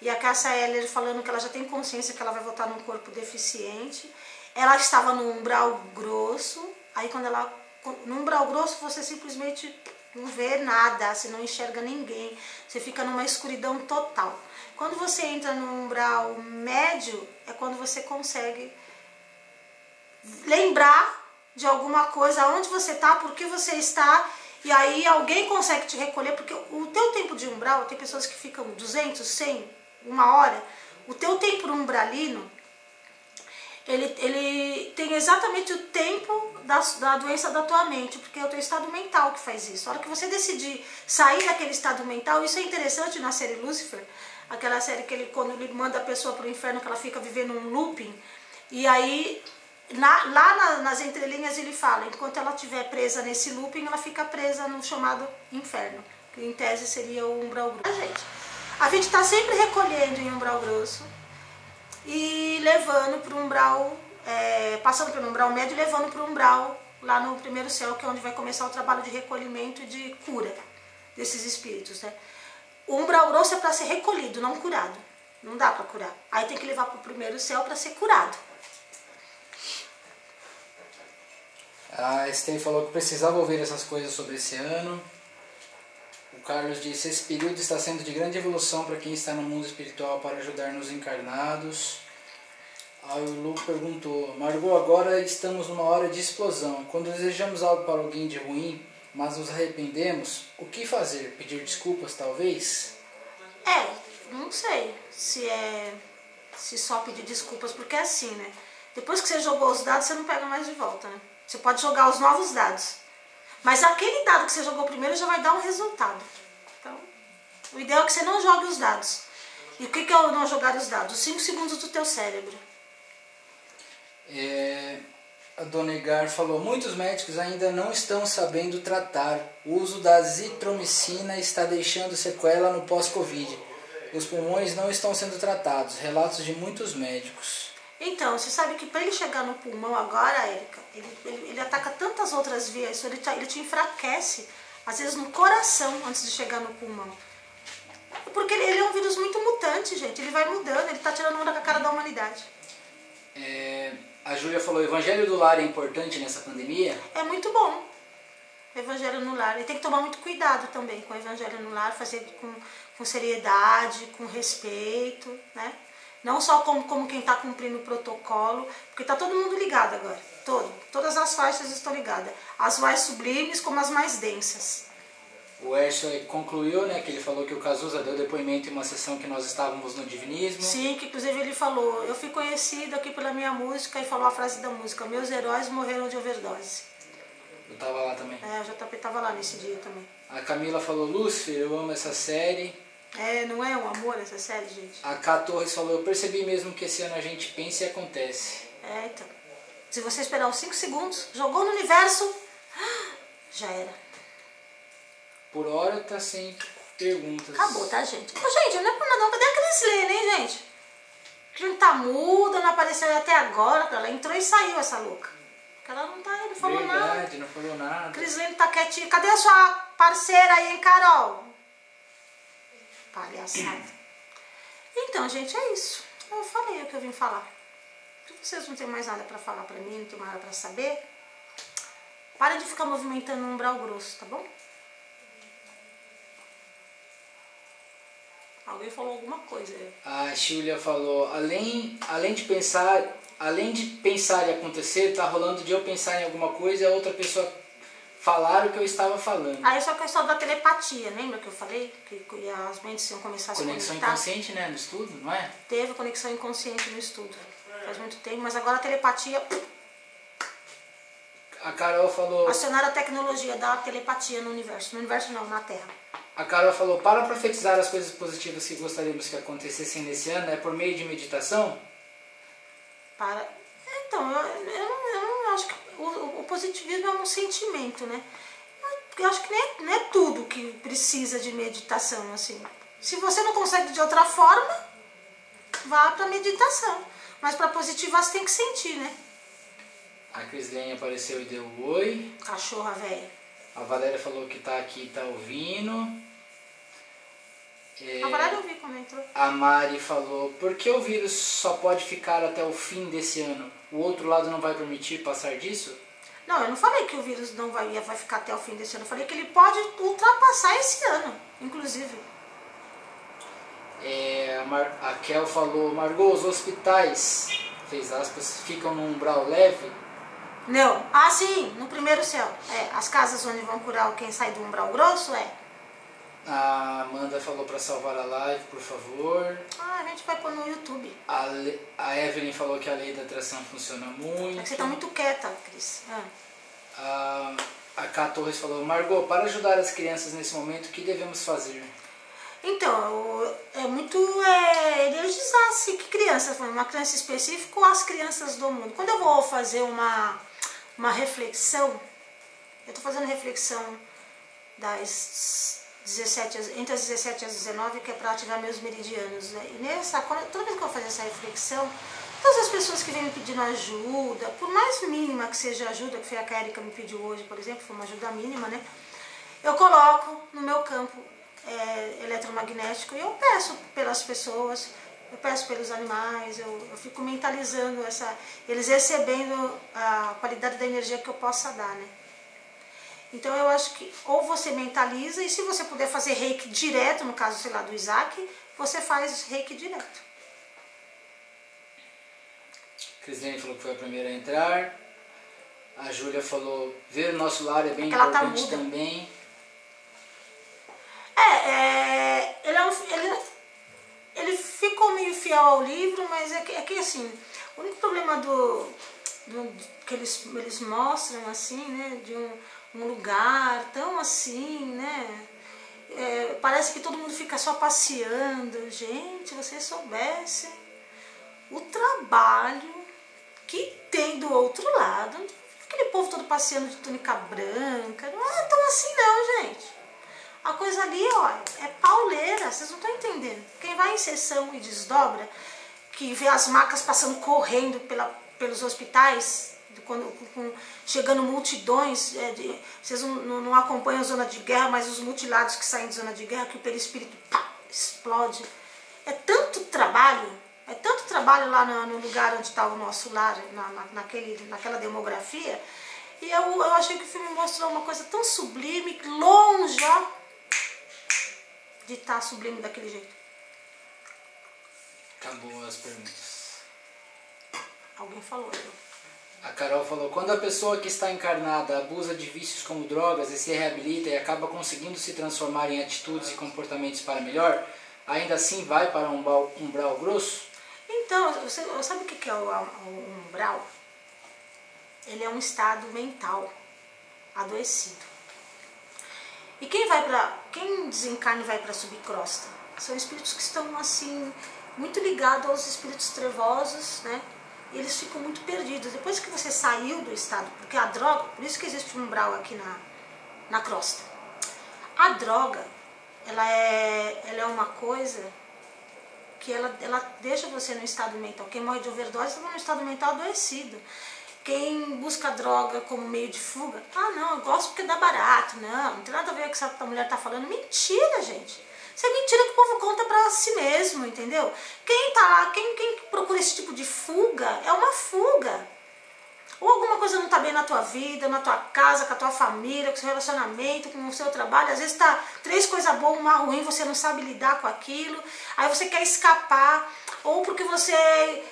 S1: E a Cássia Heller falando que ela já tem consciência que ela vai voltar num corpo deficiente. Ela estava no umbral grosso, aí quando ela. No umbral grosso você simplesmente não vê nada, você não enxerga ninguém, você fica numa escuridão total. Quando você entra no umbral médio, é quando você consegue lembrar de alguma coisa, onde você está, por que você está, e aí alguém consegue te recolher, porque o teu tempo de umbral, tem pessoas que ficam 200, 100, uma hora, o teu tempo umbralino, ele, ele tem exatamente o tempo da, da doença da tua mente, porque é o teu estado mental que faz isso. A hora que você decidir sair daquele estado mental, isso é interessante na série Lucifer, aquela série que ele, quando ele manda a pessoa para o inferno, que ela fica vivendo um looping, e aí na, lá na, nas entrelinhas ele fala, enquanto ela estiver presa nesse looping, ela fica presa no chamado inferno, que em tese seria o umbral grosso. A gente a gente está sempre recolhendo em umbral grosso e levando para o umbral, é, passando pelo umbral médio e levando para o umbral lá no primeiro céu, que é onde vai começar o trabalho de recolhimento e de cura desses espíritos, né? O umbral grosso é para ser recolhido, não curado. Não dá para curar. Aí tem que levar para o primeiro céu para ser curado.
S2: A Esther falou que precisava ouvir essas coisas sobre esse ano. O Carlos disse: esse período está sendo de grande evolução para quem está no mundo espiritual para ajudar nos encarnados. Aí o Lu perguntou, Margot, agora estamos numa hora de explosão. Quando desejamos algo para alguém de ruim, mas nos arrependemos, o que fazer? Pedir desculpas, talvez?
S1: É, não sei se é se só pedir desculpas, porque é assim, né? Depois que você jogou os dados, você não pega mais de volta, né? Você pode jogar os novos dados. Mas aquele dado que você jogou primeiro já vai dar um resultado. Então, o ideal é que você não jogue os dados. E o que, que é o não jogar os dados? Os 5 segundos do teu cérebro.
S2: É, a Dona Egar falou, muitos médicos ainda não estão sabendo tratar. O uso da azitromicina está deixando sequela no pós-Covid. Os pulmões não estão sendo tratados. Relatos de muitos médicos.
S1: Então, você sabe que para ele chegar no pulmão agora, Érica, ele, ele, ele, ataca tantas outras vias, ele te, ele te enfraquece, às vezes no coração, antes de chegar no pulmão. Porque ele, ele é um vírus muito mutante, gente. Ele vai mudando, ele está tirando onda com a cara da humanidade.
S2: É, a Júlia falou, evangelho do lar é importante nessa pandemia?
S1: É muito bom. Evangelho no lar. E tem que tomar muito cuidado também com o evangelho no lar, fazer com, com seriedade, com respeito, né? Não só como, como quem está cumprindo o protocolo, porque está todo mundo ligado agora. Todo. Todas as faixas estão ligadas. As mais sublimes como as mais densas.
S2: O Erso concluiu, né, que ele falou que o Cazuza deu depoimento em uma sessão que nós estávamos no Divinismo.
S1: Sim, que inclusive ele falou, eu fui conhecido aqui pela minha música e falou a frase da música, meus heróis morreram de overdose.
S2: Eu tava lá também.
S1: É, o JP tava lá nesse dia também.
S2: A Camila falou, Lúcio, eu amo essa série.
S1: É, não é um amor essa série, gente?
S2: A K Torres falou, eu percebi mesmo que esse ano a gente pensa e acontece.
S1: É, então. Se você esperar os 5 segundos, jogou no universo, já era.
S2: Por hora tá sem perguntas.
S1: Acabou, tá, gente? Ô, gente, não é nada não. Cadê a Crislene, hein, gente? Que tá muda, não apareceu até agora. Ela entrou e saiu, essa louca. Porque ela não tá aí, não falou
S2: Verdade,
S1: nada.
S2: Verdade, não falou nada.
S1: Crislene tá quietinha. Cadê a sua parceira aí, hein, Carol? Palhaçada. Então, gente, é isso. Eu falei o que eu vim falar. Se vocês não têm mais nada pra falar pra mim, não tem mais nada pra saber, para de ficar movimentando um umbral grosso, tá bom? Alguém falou alguma coisa.
S2: A Júlia falou, além, além de pensar, além de pensar e acontecer, tá rolando de eu pensar em alguma coisa e a outra pessoa falar o que eu estava falando.
S1: Aí só questão da telepatia, lembra que eu falei? Que, as mentes iam começar a se
S2: Conexão
S1: conectar?
S2: inconsciente, né, no estudo, não é?
S1: Teve conexão inconsciente no estudo. Faz muito tempo, mas agora a telepatia...
S2: A Carol falou...
S1: Acionar a tecnologia da telepatia no universo. No universo não, na Terra.
S2: A Carol falou, para profetizar as coisas positivas que gostaríamos que acontecessem nesse ano, é por meio de meditação?
S1: Para... Então, eu, eu, não, eu não acho que o, o, positivismo é um sentimento, né? Eu acho que nem é, não é tudo que precisa de meditação, assim. Se você não consegue de outra forma, vá para meditação. Mas para positivar você tem que sentir, né?
S2: A Crislene apareceu e deu um oi.
S1: Cachorra velha.
S2: A Valéria falou que tá aqui e tá ouvindo.
S1: É, a eu vi
S2: Mari falou, por que o vírus só pode ficar até o fim desse ano? O outro lado não vai permitir passar disso?
S1: Não, eu não falei que o vírus não vai, vai ficar até o fim desse ano. Eu falei que ele pode ultrapassar esse ano, inclusive.
S2: É, a, Mar, a Kel falou, Margot, os hospitais, fez aspas, ficam num umbral leve?
S1: Não. Ah, sim, no primeiro céu. É, as casas onde vão curar quem sai do umbral grosso, é.
S2: A Amanda falou para salvar a live, por favor.
S1: Ah, a gente vai pôr no YouTube.
S2: A, Le, a Evelyn falou que a lei da atração funciona muito.
S1: É que você tá muito quieta, Cris. Ah.
S2: A, a Cá Torres falou, Margot, para ajudar as crianças nesse momento, o que devemos fazer?
S1: Então, é muito é, energizar assim, que criança, uma criança específica ou as crianças do mundo. Quando eu vou fazer uma, uma reflexão, eu estou fazendo reflexão das 17, entre as 17 e as 19, que é para ativar meus meridianos. Né? E nessa, toda vez que eu fazer essa reflexão, todas as pessoas que vêm me pedindo ajuda, por mais mínima que seja a ajuda, que foi a que a Erika me pediu hoje, por exemplo, foi uma ajuda mínima, né? Eu coloco no meu campo é, eletromagnético e eu peço pelas pessoas, eu peço pelos animais, eu, eu fico mentalizando essa, eles recebendo a qualidade da energia que eu possa dar, né? Então eu acho que ou você mentaliza e se você puder fazer reiki direto, no caso, sei lá, do Isaac, você faz reiki direto.
S2: Crislene falou que foi a primeira a entrar. A Júlia falou, ver o nosso lar é bem
S1: ela tá
S2: importante
S1: muda.
S2: também.
S1: É, é, ele, é um, ele, ele ficou meio fiel ao livro, mas é que, é que assim, o único problema do, do- que eles, eles mostram assim, né, de um, um lugar tão assim, né, é, parece que todo mundo fica só passeando. Gente, vocês soubessem o trabalho que tem do outro lado. Aquele povo todo passeando de túnica branca. Não é tão assim não, gente. A coisa ali, ó, é pauleira, vocês não estão entendendo. Quem vai em sessão e desdobra, que vê as macas passando correndo pela, pelos hospitais, quando, com- chegando multidões, é, de- vocês não, não- acompanham a zona de guerra, mas os mutilados que saem de zona de guerra, que o perispírito pá, explode. É tanto trabalho, é tanto trabalho lá no, no lugar onde está o nosso lar, na, na- naquele, naquela demografia. E eu, eu achei que o filme mostrou uma coisa tão sublime, longe, ó, de estar sublime daquele jeito.
S2: Acabou as perguntas.
S1: Alguém falou, eu.
S2: A Carol falou, quando a pessoa que está encarnada abusa de vícios como drogas e se reabilita e acaba conseguindo se transformar em atitudes e comportamentos para melhor, ainda assim vai para um umbral, umbral grosso?
S1: Então, você, sabe o que é o, o umbral? Ele é um estado mental adoecido. E quem vai para quem desencarna e vai para subcrosta? São espíritos que estão assim muito ligados aos espíritos trevosos, né? E eles ficam muito perdidos. Depois que você saiu do estado, porque a droga, por isso que existe um umbral aqui na, na crosta. A droga, ela é, ela é uma coisa que ela, ela deixa você no estado mental. Quem morre de overdose está no estado mental adoecido. Quem busca droga como meio de fuga, ah não, eu gosto porque dá barato. Não, não tem nada a ver com o que essa mulher está falando. Mentira, gente. Isso é mentira que o povo conta para si mesmo, entendeu? Quem tá lá, quem, quem procura esse tipo de fuga, é uma fuga. Ou alguma coisa não está bem na tua vida, na tua casa, com a tua família, com o seu relacionamento, com o seu trabalho. Às vezes tá três coisas boas, uma ruim, você não sabe lidar com aquilo. Aí você quer escapar. Ou porque você é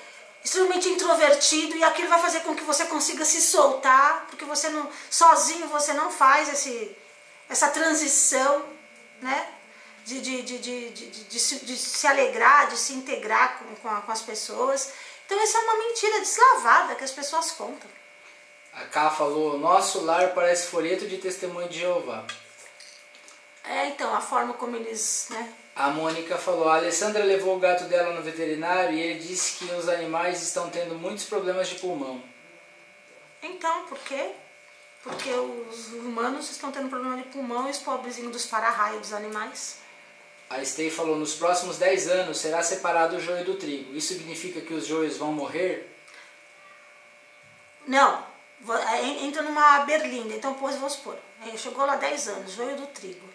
S1: extremamente introvertido e aquilo vai fazer com que você consiga se soltar, porque você não sozinho você não faz esse, essa transição, né? De, de, de, de, se, alegrar, de se integrar com, com, as pessoas. Então isso é uma mentira deslavada que as pessoas contam.
S2: A Ká falou, nosso lar parece folheto de testemunho de Jeová.
S1: É, então, a forma como eles, né?
S2: A Mônica falou, a Alessandra levou o gato dela no veterinário e ele disse que os animais estão tendo muitos problemas de pulmão.
S1: Então, por quê? Porque os humanos estão tendo problema de pulmão e os pobrezinhos dos para-raio dos animais.
S2: A Stay falou, nos próximos 10 anos será separado o joio do trigo. Isso significa que os joios vão morrer?
S1: Não, entra numa berlinda. Então, pois, vamos supor, é, chegou lá 10 anos, joio do trigo.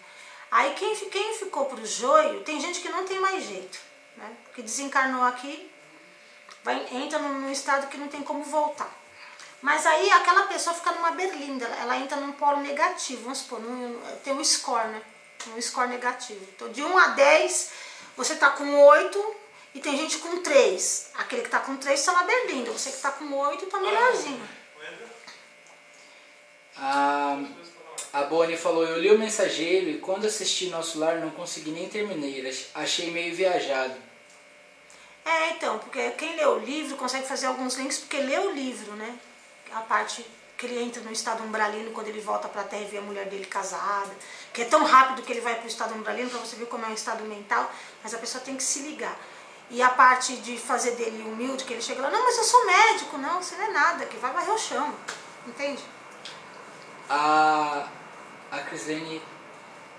S1: Aí quem, quem ficou pro joio, tem gente que não tem mais jeito, né? Que desencarnou aqui, vai, entra num, num estado que não tem como voltar. Mas aí aquela pessoa fica numa berlinda, ela, ela entra num polo negativo, vamos supor, num- tem um score, né? Um score negativo. Então de 1 a 10, você tá com 8 e tem gente com 3. Aquele que tá com 3 tá na berlinda, você que tá com 8 tá melhorzinho.
S2: A, a Bonnie falou, eu li o mensageiro e quando assisti Nosso Lar não consegui nem terminar. Achei meio viajado.
S1: É, então, porque quem lê o livro consegue fazer alguns links porque lê o livro, né? A parte que ele entra no estado umbralino quando ele volta pra terra e vê a mulher dele casada. Que é tão rápido que ele vai pro estado umbralino pra você ver como é um estado mental, mas a pessoa tem que se ligar. E a parte de fazer dele humilde, que ele chega lá, não, mas eu sou médico, não, você não é nada, que vai varrer o chão. Entende?
S2: A, a Crislene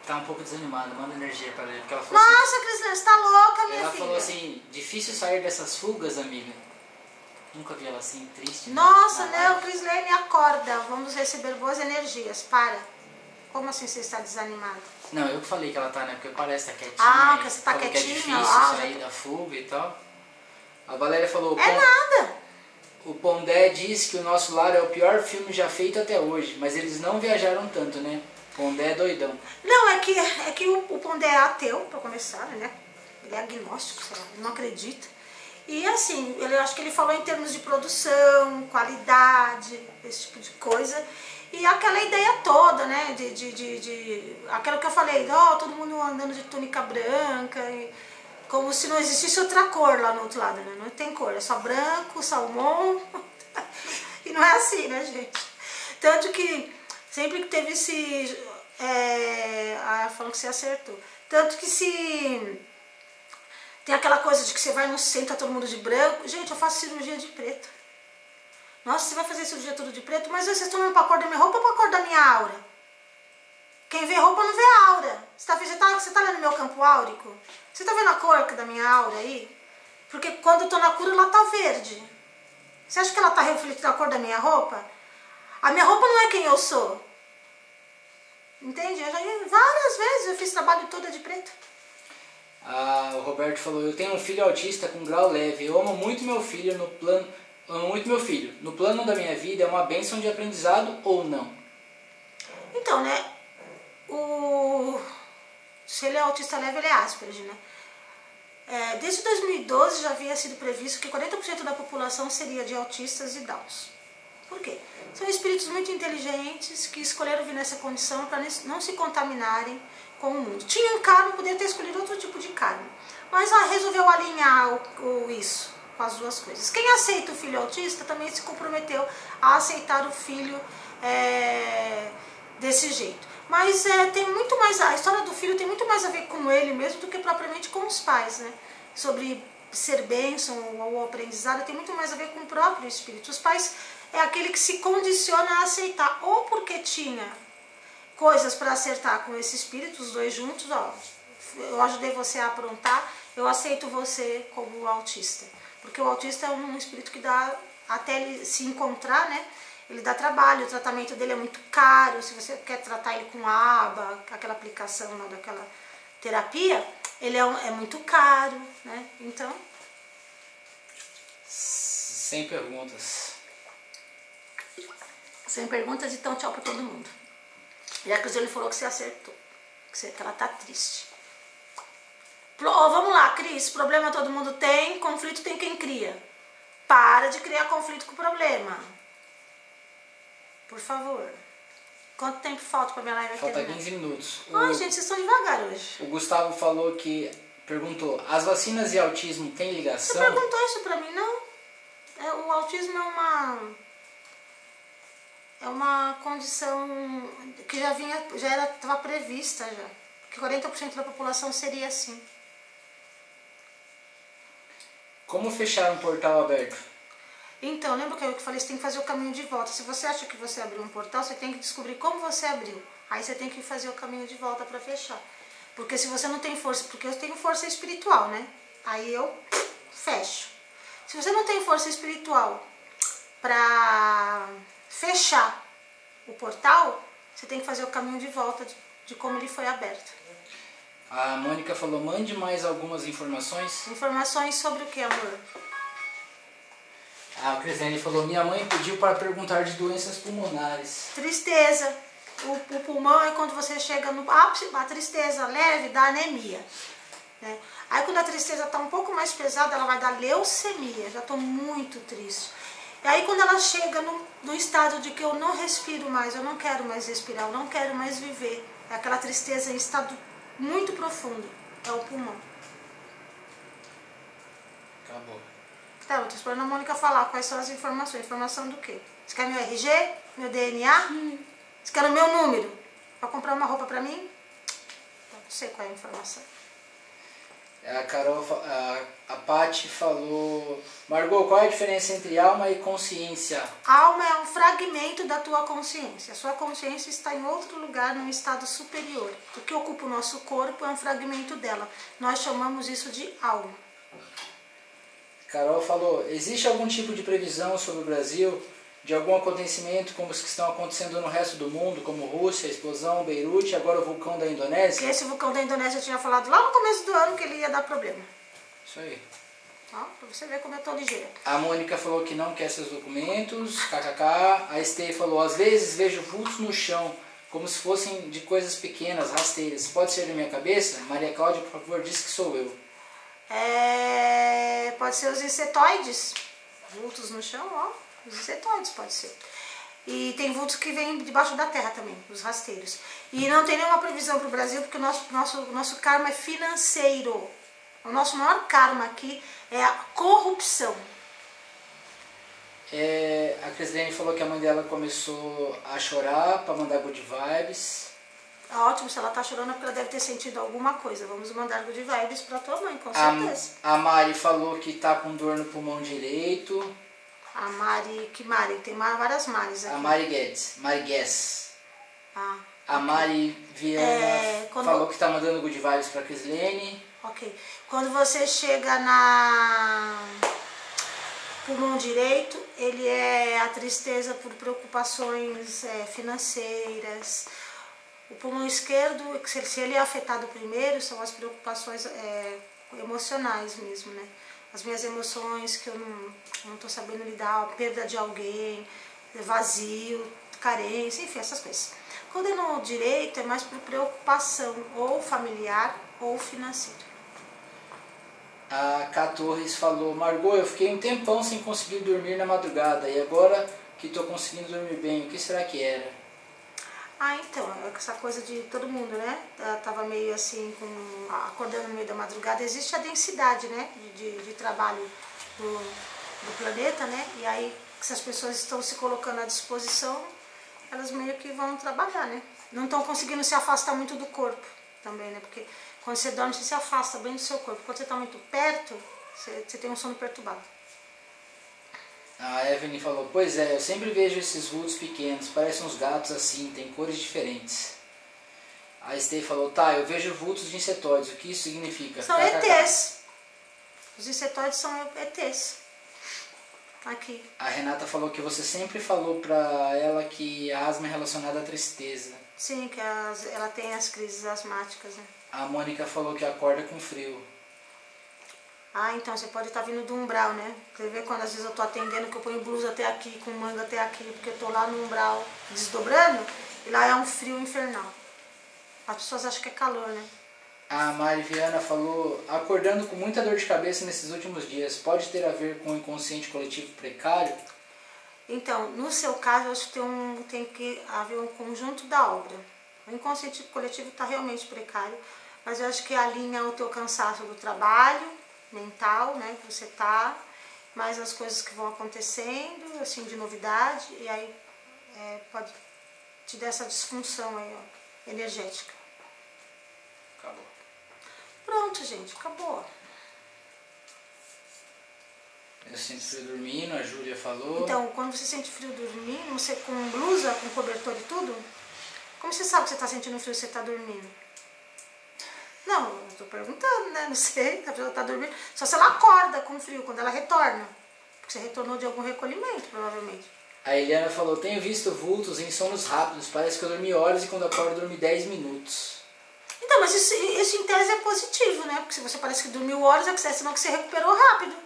S2: tá um pouco desanimada, manda energia pra ela, porque ela falou assim,
S1: Nossa, Crislane, você tá louca, minha
S2: ela
S1: filha.
S2: falou assim, difícil sair dessas fugas, amiga. Nunca vi ela assim, triste. né?
S1: Nossa, não,
S2: live.
S1: Crislane, acorda, vamos receber boas energias, para. Como assim você está desanimada?
S2: Não, eu que falei que ela tá, né? Porque parece que tá quietinha.
S1: Ah, que você tá quietinha,
S2: Que é difícil sair da fuga e tal. A Valéria falou,
S1: É
S2: "Pon-
S1: nada.
S2: o Pondé diz que o nosso lar é o pior filme já feito até hoje, mas eles não viajaram tanto, né? Pondé é doidão.
S1: Não, é que, é que o, o Pondé é ateu, para começar, né? Ele é agnóstico, sei lá, não acredita. E assim, ele, acho que ele falou em termos de produção, qualidade, esse tipo de coisa. E aquela ideia toda, né? De, de, de, de aquilo que eu falei, ó, oh, todo mundo andando de túnica branca, e, como se não existisse outra cor lá no outro lado, né? Não tem cor, é só branco, salmão. e não é assim, né, gente? Tanto que sempre que teve esse. É, ah, falando que você acertou. Tanto que se tem aquela coisa de que você vai no centro, tá todo mundo de branco. Gente, eu faço cirurgia de preto. Nossa, você vai fazer cirurgia tudo de preto, mas vocês estão olhando pra cor da minha roupa ou pra cor da minha aura? Quem vê roupa não vê aura. Você tá, você tá, você tá lendo meu campo áurico? Você tá vendo a cor da minha aura aí? Porque quando eu tô na cura, ela tá verde. Você acha que ela tá refletindo a cor da minha roupa? A minha roupa não é quem eu sou. Entende? Eu já várias vezes eu fiz trabalho toda de preto.
S2: Ah, o Roberto falou, eu tenho um filho autista com grau leve. Eu amo muito meu filho no plano. Amo muito meu filho. No plano da minha vida é uma bênção de aprendizado ou não?
S1: Então, né? O... Se ele é autista leve, ele é Asperger, né? É, desde 2012 já havia sido previsto que 40% da população seria de autistas e Downs. Por quê? São espíritos muito inteligentes que escolheram vir nessa condição para não se contaminarem com o mundo. Tinha um karma, poderia ter escolhido outro tipo de karma, mas ela resolveu alinhar o, o, isso com as duas coisas. Quem aceita o filho autista também se comprometeu a aceitar o filho é, desse jeito. Mas é, tem muito mais, a história do filho tem muito mais a ver com ele mesmo do que propriamente com os pais, né? Sobre ser bênção ou aprendizado tem muito mais a ver com o próprio espírito. Os pais é aquele que se condiciona a aceitar, ou porque tinha coisas para acertar com esse espírito, os dois juntos, ó, eu ajudei você a aprontar, eu aceito você como autista. Porque o autista é um espírito que dá, até ele se encontrar, né? Ele dá trabalho, o tratamento dele é muito caro. Se você quer tratar ele com aba, aquela aplicação né, daquela terapia, ele é, é muito caro, né? Então.
S2: Sem perguntas.
S1: Sem perguntas, então tchau para todo mundo. E a Crisane falou que você acertou, que, você, que ela tá triste. Oh, vamos lá, Cris, problema todo mundo tem, conflito tem quem cria. Para de criar conflito com o problema. Por favor. Quanto tempo falta para minha live
S2: Falta terminar? 15 minutos.
S1: Ai, o, gente, vocês estão devagar hoje.
S2: O Gustavo falou que perguntou: as vacinas e autismo têm ligação?
S1: Você perguntou isso para mim, não? É, o autismo é uma é uma condição que já vinha, já era estava prevista já, que 40% da população seria assim.
S2: Como fechar um portal aberto?
S1: Então, lembra que eu falei, você tem que fazer o caminho de volta. Se você acha que você abriu um portal, você tem que descobrir como você abriu. Aí você tem que fazer o caminho de volta para fechar. Porque se você não tem força, porque eu tenho força espiritual, né? Aí eu fecho. Se você não tem força espiritual para fechar o portal, você tem que fazer o caminho de volta de, de como ele foi aberto.
S2: A Mônica falou, mande mais algumas informações.
S1: Informações sobre o que, amor?
S2: A Cristiane falou, minha mãe pediu para perguntar de doenças pulmonares.
S1: Tristeza. O, o pulmão é quando você chega no ápice, a tristeza leve dá anemia. Né? Aí quando a tristeza está um pouco mais pesada, ela vai dar leucemia. Já estou muito triste. E aí quando ela chega no, no estado de que eu não respiro mais, eu não quero mais respirar, eu não quero mais viver, é aquela tristeza em estado muito profundo, é o pulmão.
S2: Acabou.
S1: Tá, eu tô esperando a Mônica falar quais são as informações. Informação do quê? Você quer meu RG? Meu DNA? Hum. Você quer o meu número? Pra comprar uma roupa pra mim? Então, não sei qual é a informação.
S2: A Carol, a, a Paty falou, Margot, qual é a diferença entre alma e consciência?
S1: Alma é um fragmento da tua consciência. A sua consciência está em outro lugar, num estado superior. O que ocupa o nosso corpo é um fragmento dela. Nós chamamos isso de alma.
S2: Carol falou, existe algum tipo de previsão sobre o Brasil de algum acontecimento como os que estão acontecendo no resto do mundo, como Rússia, explosão, Beirute, agora o vulcão da Indonésia?
S1: Esse vulcão da Indonésia eu tinha falado lá no começo do ano que ele ia dar problema.
S2: Isso aí.
S1: Ó, pra você ver como eu tô ligeira.
S2: A Mônica falou que não quer seus documentos, kkk. A Estei falou, às vezes vejo vultos no chão, como se fossem de coisas pequenas, rasteiras. Pode ser da minha cabeça? Maria Cláudia, por favor, diz que sou eu.
S1: É, pode ser os insetoides, vultos no chão, ó, os insetoides pode ser. E tem vultos que vêm debaixo da terra também, os rasteiros. E não tem nenhuma previsão para o Brasil, porque o nosso, nosso, nosso karma é financeiro. O nosso maior karma aqui é a corrupção.
S2: É, a Crislene falou que a mãe dela começou a chorar para mandar good vibes.
S1: Ótimo, se ela tá chorando é porque ela deve ter sentido alguma coisa. Vamos mandar good vibes para tua mãe, com certeza.
S2: A, a Mari falou que tá com dor no pulmão direito.
S1: A Mari, que Mari? Tem várias Maris aqui.
S2: A Mari Guedes, Mari Guess.
S1: Ah,
S2: A Mari Viana
S1: É, quando-
S2: falou que tá mandando good vibes pra Crislene.
S1: ok. Quando você chega na pulmão direito, ele é a tristeza por preocupações é, financeiras. O pulmão esquerdo, se se ele é afetado primeiro, são as preocupações é, emocionais mesmo, né? As minhas emoções que eu não, não tô sabendo lidar, perda de alguém, vazio, carência, enfim, essas coisas. Quando é no direito, é mais por preocupação ou familiar ou financeira.
S2: A Cá Torres falou, Margot, eu fiquei um tempão sem conseguir dormir na madrugada e agora que tô conseguindo dormir bem, o que será que era?
S1: Ah, então, essa coisa de todo mundo, né? Ela Tava meio assim, com, acordando no meio da madrugada. Existe a densidade, né? De, de, de trabalho do, do planeta, né? E aí, se as pessoas estão se colocando à disposição, elas meio que vão trabalhar, né? Não estão conseguindo se afastar muito do corpo também, né? Porque quando você dorme, você se afasta bem do seu corpo. Quando você está muito perto, você, você tem um sono perturbado.
S2: A Evelyn falou, pois é, eu sempre vejo esses vultos pequenos, parecem uns gatos assim, tem cores diferentes. A Stay falou, tá, eu vejo vultos de insetóides, o que isso significa?
S1: São
S2: KKK.
S1: ETs. Os insetóides são ETs. Aqui.
S2: A Renata falou que você sempre falou pra ela que a asma é relacionada à tristeza.
S1: Sim, que as- ela tem as crises asmáticas, né?
S2: A Mônica falou que acorda com frio.
S1: Ah, então você pode estar vindo do umbral, né? Você vê quando às vezes eu tô atendendo que eu ponho blusa até aqui, com manga até aqui, porque eu tô lá no umbral desdobrando, e lá é um frio infernal. As pessoas acham que é calor, né?
S2: A Mari Viana falou, acordando com muita dor de cabeça nesses últimos dias, pode ter a ver com o inconsciente coletivo precário?
S1: Então, no seu caso, acho que tem, um, tem que haver um conjunto da obra. O inconsciente coletivo está realmente precário, mas eu acho que alinha o teu cansaço do trabalho mental, né, que você tá, mais as coisas que vão acontecendo, assim, de novidade, e aí é, pode te dar essa disfunção aí, ó, energética.
S2: Acabou.
S1: Pronto, gente, acabou.
S2: Eu sinto frio dormindo, a Júlia falou.
S1: Então, quando você sente frio dormindo, você com blusa, com cobertor e tudo, como você sabe que você está sentindo frio e você está dormindo? Não, eu estou perguntando, né? Não sei, a pessoa está dormindo. Só se ela acorda com frio, quando ela retorna. Porque você retornou de algum recolhimento, provavelmente.
S2: A Eliana falou, tenho visto vultos em sonos rápidos, parece que eu dormi horas e quando acordo dormi 10 minutos.
S1: Então, mas isso, isso em tese é positivo, né? Porque se você parece que dormiu horas, é que você- sinal que você recuperou rápido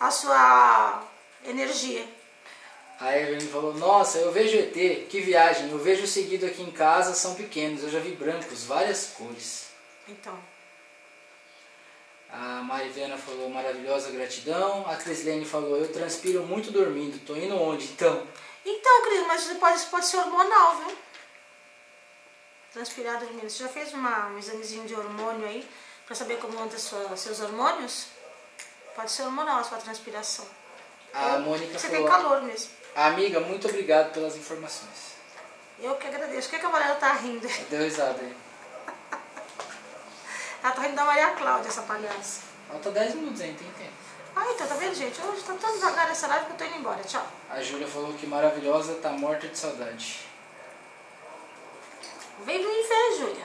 S1: a sua energia.
S2: A Evelyn falou, nossa, eu vejo ET, que viagem, eu vejo seguido aqui em casa, são pequenos, eu já vi brancos, várias cores.
S1: Então,
S2: A Mariviana falou, maravilhosa gratidão. A Crislene falou, eu transpiro muito dormindo, tô indo onde então?
S1: então Cris, mas pode, pode ser hormonal, viu? Transpirar dormindo. Você já fez uma, um examezinho de hormônio aí, pra saber como andam seus hormônios? Pode ser hormonal a sua transpiração.
S2: A
S1: Ou
S2: Mônica
S1: Você
S2: falou,
S1: tem calor mesmo.
S2: amiga, muito obrigado pelas informações.
S1: Eu que agradeço. Por que, que a Maria tá rindo?
S2: Deu risada aí.
S1: Ela tá rindo da Maria Cláudia, essa palhaça.
S2: Falta 10 minutos ainda, tem tempo.
S1: Ah, então, tá vendo, gente? Hoje tá tão devagar essa live que eu tô indo embora. Tchau.
S2: A Júlia falou que maravilhosa, tá morta de saudade.
S1: Vem me ver, Júlia.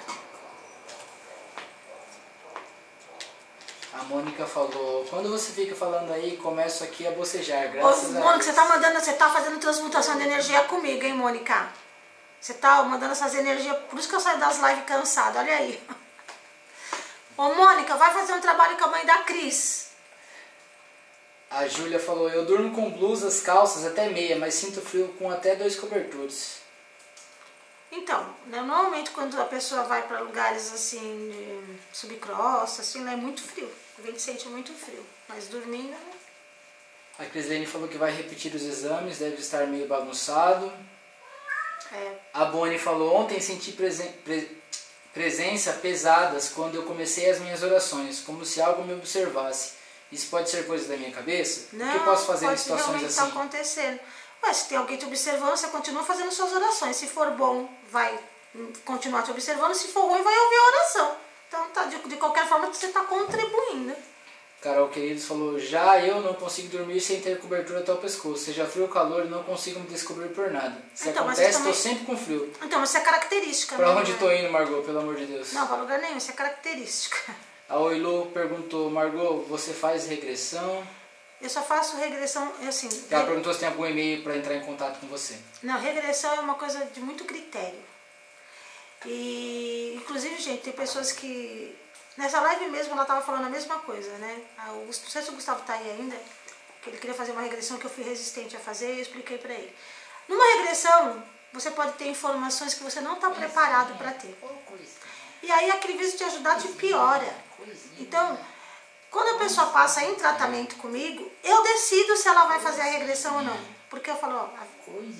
S2: A Mônica falou, quando você fica falando aí, começo aqui a bocejar,
S1: Ô,
S2: graças a
S1: Mônica,
S2: Deus.
S1: você tá mandando, você tá fazendo transmutação de energia comigo, hein, Mônica? Você tá mandando essas energias, por isso que eu saio das lives cansada, olha aí. Ô, Mônica, vai fazer um trabalho com a mãe da Cris.
S2: A Júlia falou, eu durmo com blusas, calças, até meia, mas sinto frio com até dois cobertores.
S1: Então, né, normalmente quando a pessoa vai para lugares assim, de subcrosta, assim, lá é muito frio. A gente sente muito frio, mas dormindo... né?
S2: A Crislene falou que vai repetir os exames, deve estar meio bagunçado.
S1: É,
S2: A Bonnie falou, ontem senti presen pre- presença pesadas quando eu comecei as minhas orações, como se algo me observasse. Isso pode ser coisa da minha cabeça?
S1: não,
S2: o que eu posso fazer em situações assim?
S1: acontecendo. Ué, se tem alguém te observando, você continua fazendo suas orações. Se for bom, vai continuar te observando. Se for ruim, vai ouvir a oração. Então, tá, de, de qualquer forma, você está contribuindo.
S2: Carol Queridos falou, já eu não consigo dormir sem ter cobertura até o pescoço. Seja frio ou calor, não consigo me descobrir por nada. Se
S1: Então,
S2: acontece,
S1: eu também-
S2: sempre com frio.
S1: Então, isso é característica.
S2: Pra
S1: né?
S2: onde tô indo, Margot, pelo amor de Deus?
S1: Não, para lugar nenhum, isso é característica.
S2: A Oilu perguntou, Margot, você faz regressão?
S1: Eu só faço regressão, assim...
S2: Ela
S1: re-
S2: perguntou se tem algum e-mail para entrar em contato com você.
S1: Não, regressão é uma coisa de muito critério. E, inclusive, gente, tem pessoas que... Nessa live mesmo, ela estava falando a mesma coisa, né? Ah, o Não sei se o Gustavo tá aí ainda, que ele queria fazer uma regressão que eu fui resistente a fazer e eu expliquei para ele. Numa regressão, você pode ter informações que você não está preparado para ter. E aí, aquele de te ajudar te piora. Então, quando a pessoa passa em tratamento comigo, eu decido se ela vai fazer a regressão ou não. Porque eu falo, ó,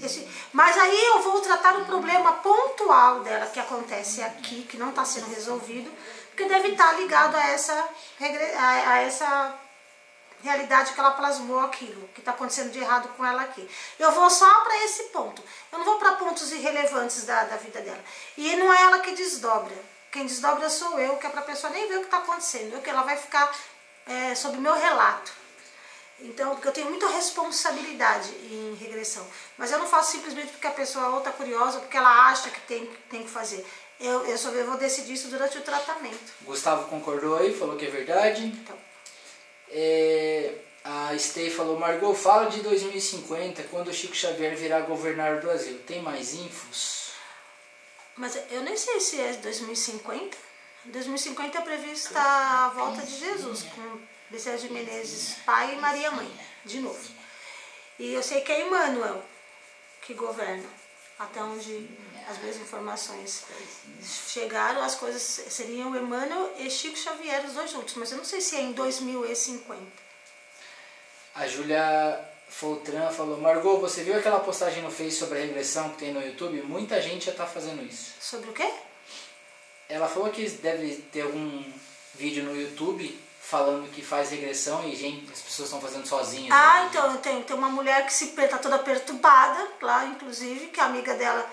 S1: esse- mas aí eu vou tratar o problema pontual dela que acontece aqui, que não está sendo resolvido, porque deve estar ligado a essa, a, essa realidade que ela plasmou aquilo, que está acontecendo de errado com ela aqui. Eu vou só para esse ponto. Eu não vou para pontos irrelevantes da, da vida dela. E não é ela que desdobra. Quem desdobra sou eu, que é para a pessoa nem ver o que está acontecendo. Que ela vai ficar é, sob meu relato. Então, porque eu tenho muita responsabilidade em regressão. Mas eu não faço simplesmente porque a pessoa ou está curiosa, porque ela acha que tem, tem que fazer. Eu, eu só vou decidir isso durante o tratamento.
S2: Gustavo concordou aí, falou que é verdade.
S1: Então,
S2: É, a Stey falou, Margot, fala de 2050, quando o Chico Xavier virá governar o Brasil. Tem mais infos?
S1: mas eu nem sei se é 2050. 2050 é prevista a volta de Jesus, com Bezerra de Menezes, pai e Maria mãe, de novo. E eu sei que é Emmanuel que governa, até onde as minhas informações chegaram, as coisas seriam Emmanuel e Chico Xavier, os dois juntos, mas eu não sei se é em 2050.
S2: A Júlia Foltran falou, Margot, você viu aquela postagem no Face sobre a regressão que tem no YouTube? Muita gente já está fazendo isso.
S1: Sobre o quê?
S2: Ela falou que deve ter algum vídeo no YouTube falando que faz regressão e gente, as pessoas estão fazendo sozinhas.
S1: Ah,
S2: né?
S1: então tem, tem uma mulher que se tá toda perturbada lá, inclusive, que a amiga dela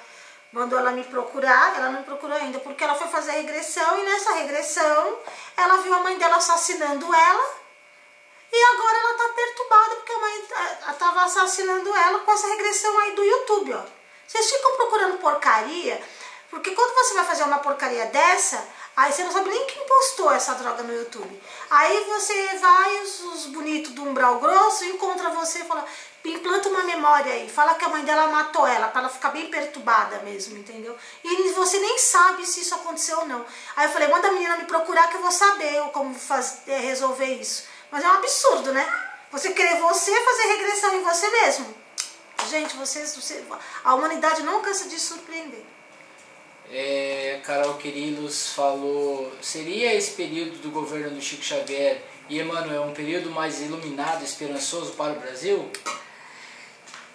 S1: mandou ela me procurar, ela não me procurou ainda, porque ela foi fazer a regressão e nessa regressão ela viu a mãe dela assassinando ela e agora ela tá perturbada porque a mãe estava assassinando ela com essa regressão aí do YouTube, ó. Vocês ficam procurando porcaria, porque quando você vai fazer uma porcaria dessa, aí você não sabe nem quem postou essa droga no YouTube. Aí você vai, os, os bonitos do umbral grosso, encontra você e fala, implanta uma memória aí, fala que a mãe dela matou ela, pra ela ficar bem perturbada mesmo, entendeu? E você nem sabe se isso aconteceu ou não. Aí eu falei, manda a menina me procurar que eu vou saber como faz, é, resolver isso. Mas é um absurdo, né? Você querer você fazer regressão em você mesmo. Gente, vocês, você, a humanidade não cansa de surpreender.
S2: É, Carol Quirilos falou, seria esse período do governo do Chico Xavier e Emmanuel um período mais iluminado, esperançoso para o Brasil?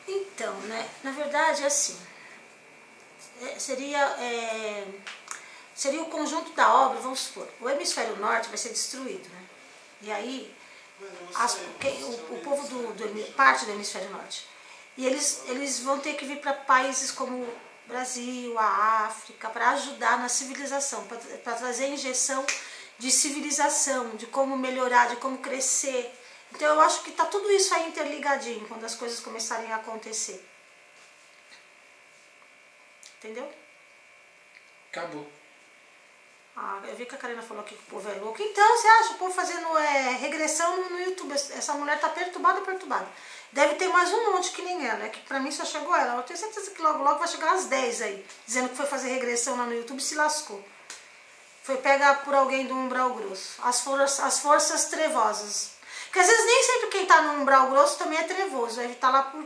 S1: Então, né, na verdade, é assim, é, seria, é, seria o conjunto da obra, vamos supor, o hemisfério norte vai ser destruído, né? E aí, as- quem- o, o povo do, do parte do hemisfério norte, e eles, eles vão ter que vir para países como Brasil, a África, para ajudar na civilização, para trazer injeção de civilização, de como melhorar, de como crescer. Então eu acho que está tudo isso aí interligadinho quando as coisas começarem a acontecer. Entendeu?
S2: Acabou.
S1: Ah, eu vi que a Karina falou aqui que o povo é louco. Então, você acha o povo fazendo é, regressão no, no YouTube? Essa mulher tá perturbada, perturbada. Deve ter mais um monte que nem ela. É que pra mim só chegou ela. Eu tenho certeza que logo, logo vai chegar às 10 aí. Dizendo que foi fazer regressão lá no YouTube e se lascou. Foi pega por alguém do umbral grosso. As, for as forças trevosas. Porque às vezes nem sempre quem tá no umbral grosso também é trevoso. Ele tá lá por.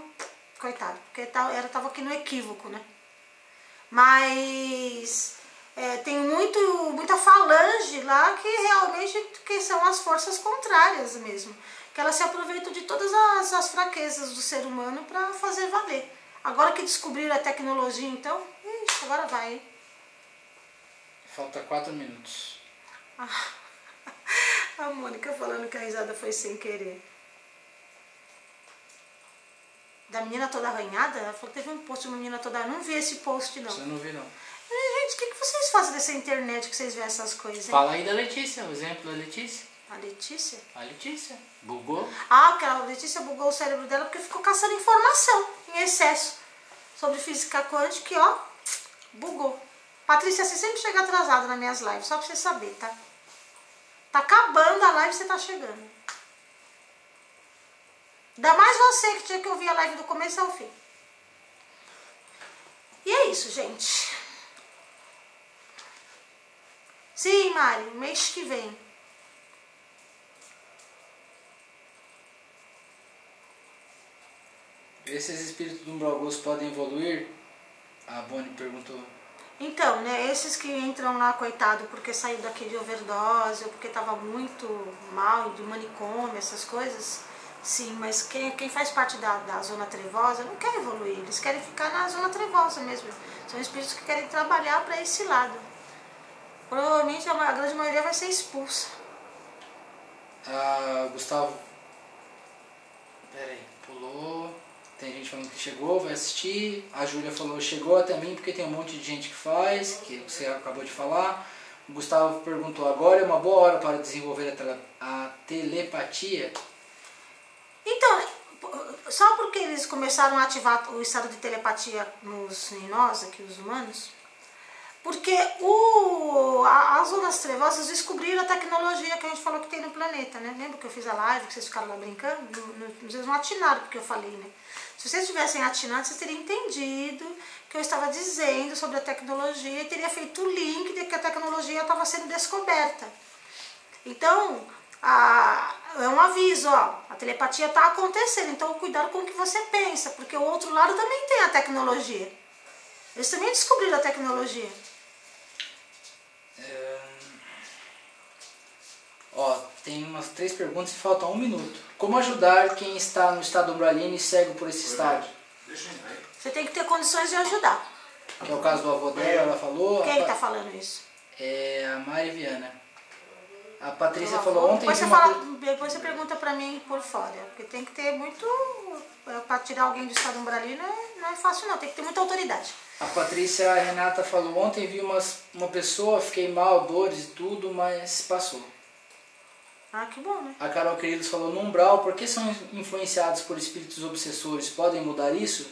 S1: Coitado. Porque tá, ela tava aqui no equívoco, né? Mas é, tem muito, muita falange lá que realmente que são as forças contrárias mesmo. Que elas se aproveitam de todas as, as fraquezas do ser humano para fazer valer. Agora que descobriram a tecnologia, então, ixi, agora vai.
S2: Falta quatro minutos.
S1: a Mônica falando que a risada foi sem querer. Da menina toda arranhada? Ela falou que teve um post de uma menina toda. Não vi esse post, não.
S2: Você não viu, não.
S1: Gente, o que, que vocês fazem dessa internet que vocês veem essas coisas? Hein?
S2: Fala aí da Letícia, o exemplo da Letícia.
S1: A Letícia?
S2: A Letícia. Bugou.
S1: Ah, porque a Letícia bugou o cérebro dela porque ficou caçando informação em excesso sobre física quântica e ó, bugou. Patrícia, você sempre chega atrasada nas minhas lives, só pra você saber, tá? Tá acabando a live você tá chegando. Ainda mais você que tinha que ouvir a live do começo ao fim. E é isso, gente. Sim, Mari, mês que vem.
S2: Esses espíritos do umbral grosso podem evoluir? A Bonnie perguntou.
S1: Então, né, esses que entram lá, coitado, porque saiu daqui de overdose, ou porque tava muito mal, de manicômio, essas coisas, sim, mas quem, quem faz parte da, da zona trevosa não quer evoluir, eles querem ficar na zona trevosa mesmo. São espíritos que querem trabalhar para esse lado. Provavelmente a, grande maioria vai ser expulsa.
S2: Ah, Gustavo. Pera aí, pulou. Tem gente falando que chegou, vai assistir. A Júlia falou, chegou até mim porque tem um monte de gente que faz, que você acabou de falar. O Gustavo perguntou, agora é uma boa hora para desenvolver a, tele, a telepatia?
S1: Então, só porque eles começaram a ativar o estado de telepatia nos, em nós, aqui os humanos, porque o, a, as zonas trevosas descobriram a tecnologia que a gente falou que tem no planeta, né? Lembra que eu fiz a live, que vocês ficaram lá brincando? Vocês não atinaram porque eu falei, né? Se vocês tivessem atinado, vocês teriam entendido que eu estava dizendo sobre a tecnologia e teria feito o link de que a tecnologia estava sendo descoberta. Então, a, é um aviso, ó, a telepatia está acontecendo, então cuidado com o que você pensa, porque o outro lado também tem a tecnologia. Eles também descobriram a tecnologia.
S2: Ó, tem umas três perguntas e falta um minuto. Como ajudar quem está no estado umbralino e cego por esse estado?
S1: Você tem que ter condições de ajudar.
S2: Que é o caso do avô dela, ela falou.
S1: Quem está falando isso?
S2: É a Mari Viana. A Patrícia falou ontem.
S1: Depois você, fala, depois você pergunta pra mim por fora. Porque tem que ter muito. É, pra tirar alguém do estado umbralino não é fácil, não. Tem que ter muita autoridade.
S2: A Patrícia a Renata falou ontem vi uma, uma pessoa, fiquei mal, dores e tudo, mas passou.
S1: Ah, que bom, né?
S2: A Carol Queridos falou, no umbral, por que são influenciados por espíritos obsessores? Podem mudar isso?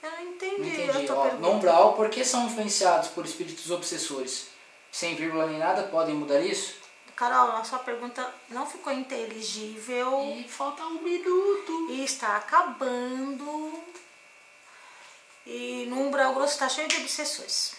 S1: Eu não entendi,
S2: não entendi. Ó, no umbral, por que são influenciados por espíritos obsessores? Sem vírgula nem nada, podem mudar isso?
S1: Carol, a sua pergunta não ficou inteligível.
S2: E falta um minuto.
S1: E está acabando. E no umbral grosso está cheio de obsessores.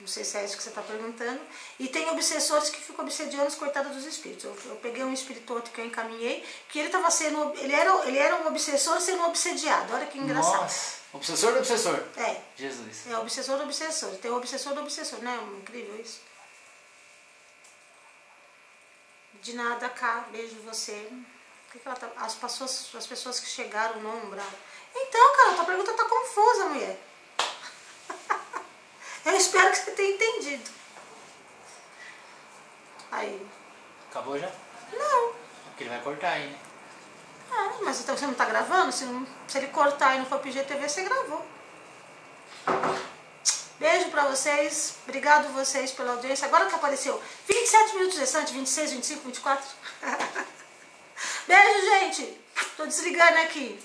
S1: Não sei se é isso que você está perguntando. E tem obsessores que ficam obsediando os coitados dos espíritos. Eu, eu peguei um espírito outro que eu encaminhei, que ele estava sendo. Ele era, ele era um obsessor sendo obsediado. Olha que engraçado.
S2: Nossa, obsessor do obsessor.
S1: É.
S2: Jesus.
S1: É obsessor do obsessor. Tem o obsessor do obsessor, né? Incrível isso. De nada, cá. Beijo você. O que que ela tá- As pessoas, as pessoas que chegaram no umbral. Então, cara, tua pergunta tá confusa, mulher. Eu espero que você tenha entendido. Aí.
S2: Acabou já?
S1: Não.
S2: Porque ele vai cortar aí, né?
S1: Ah, mas então você não tá gravando? Se, não- se ele cortar e não for pro IGTV, você gravou. Beijo pra vocês. Obrigado vocês pela audiência. Agora que apareceu 27 minutos restantes, 26, 25, 24. Beijo, gente. Tô desligando aqui.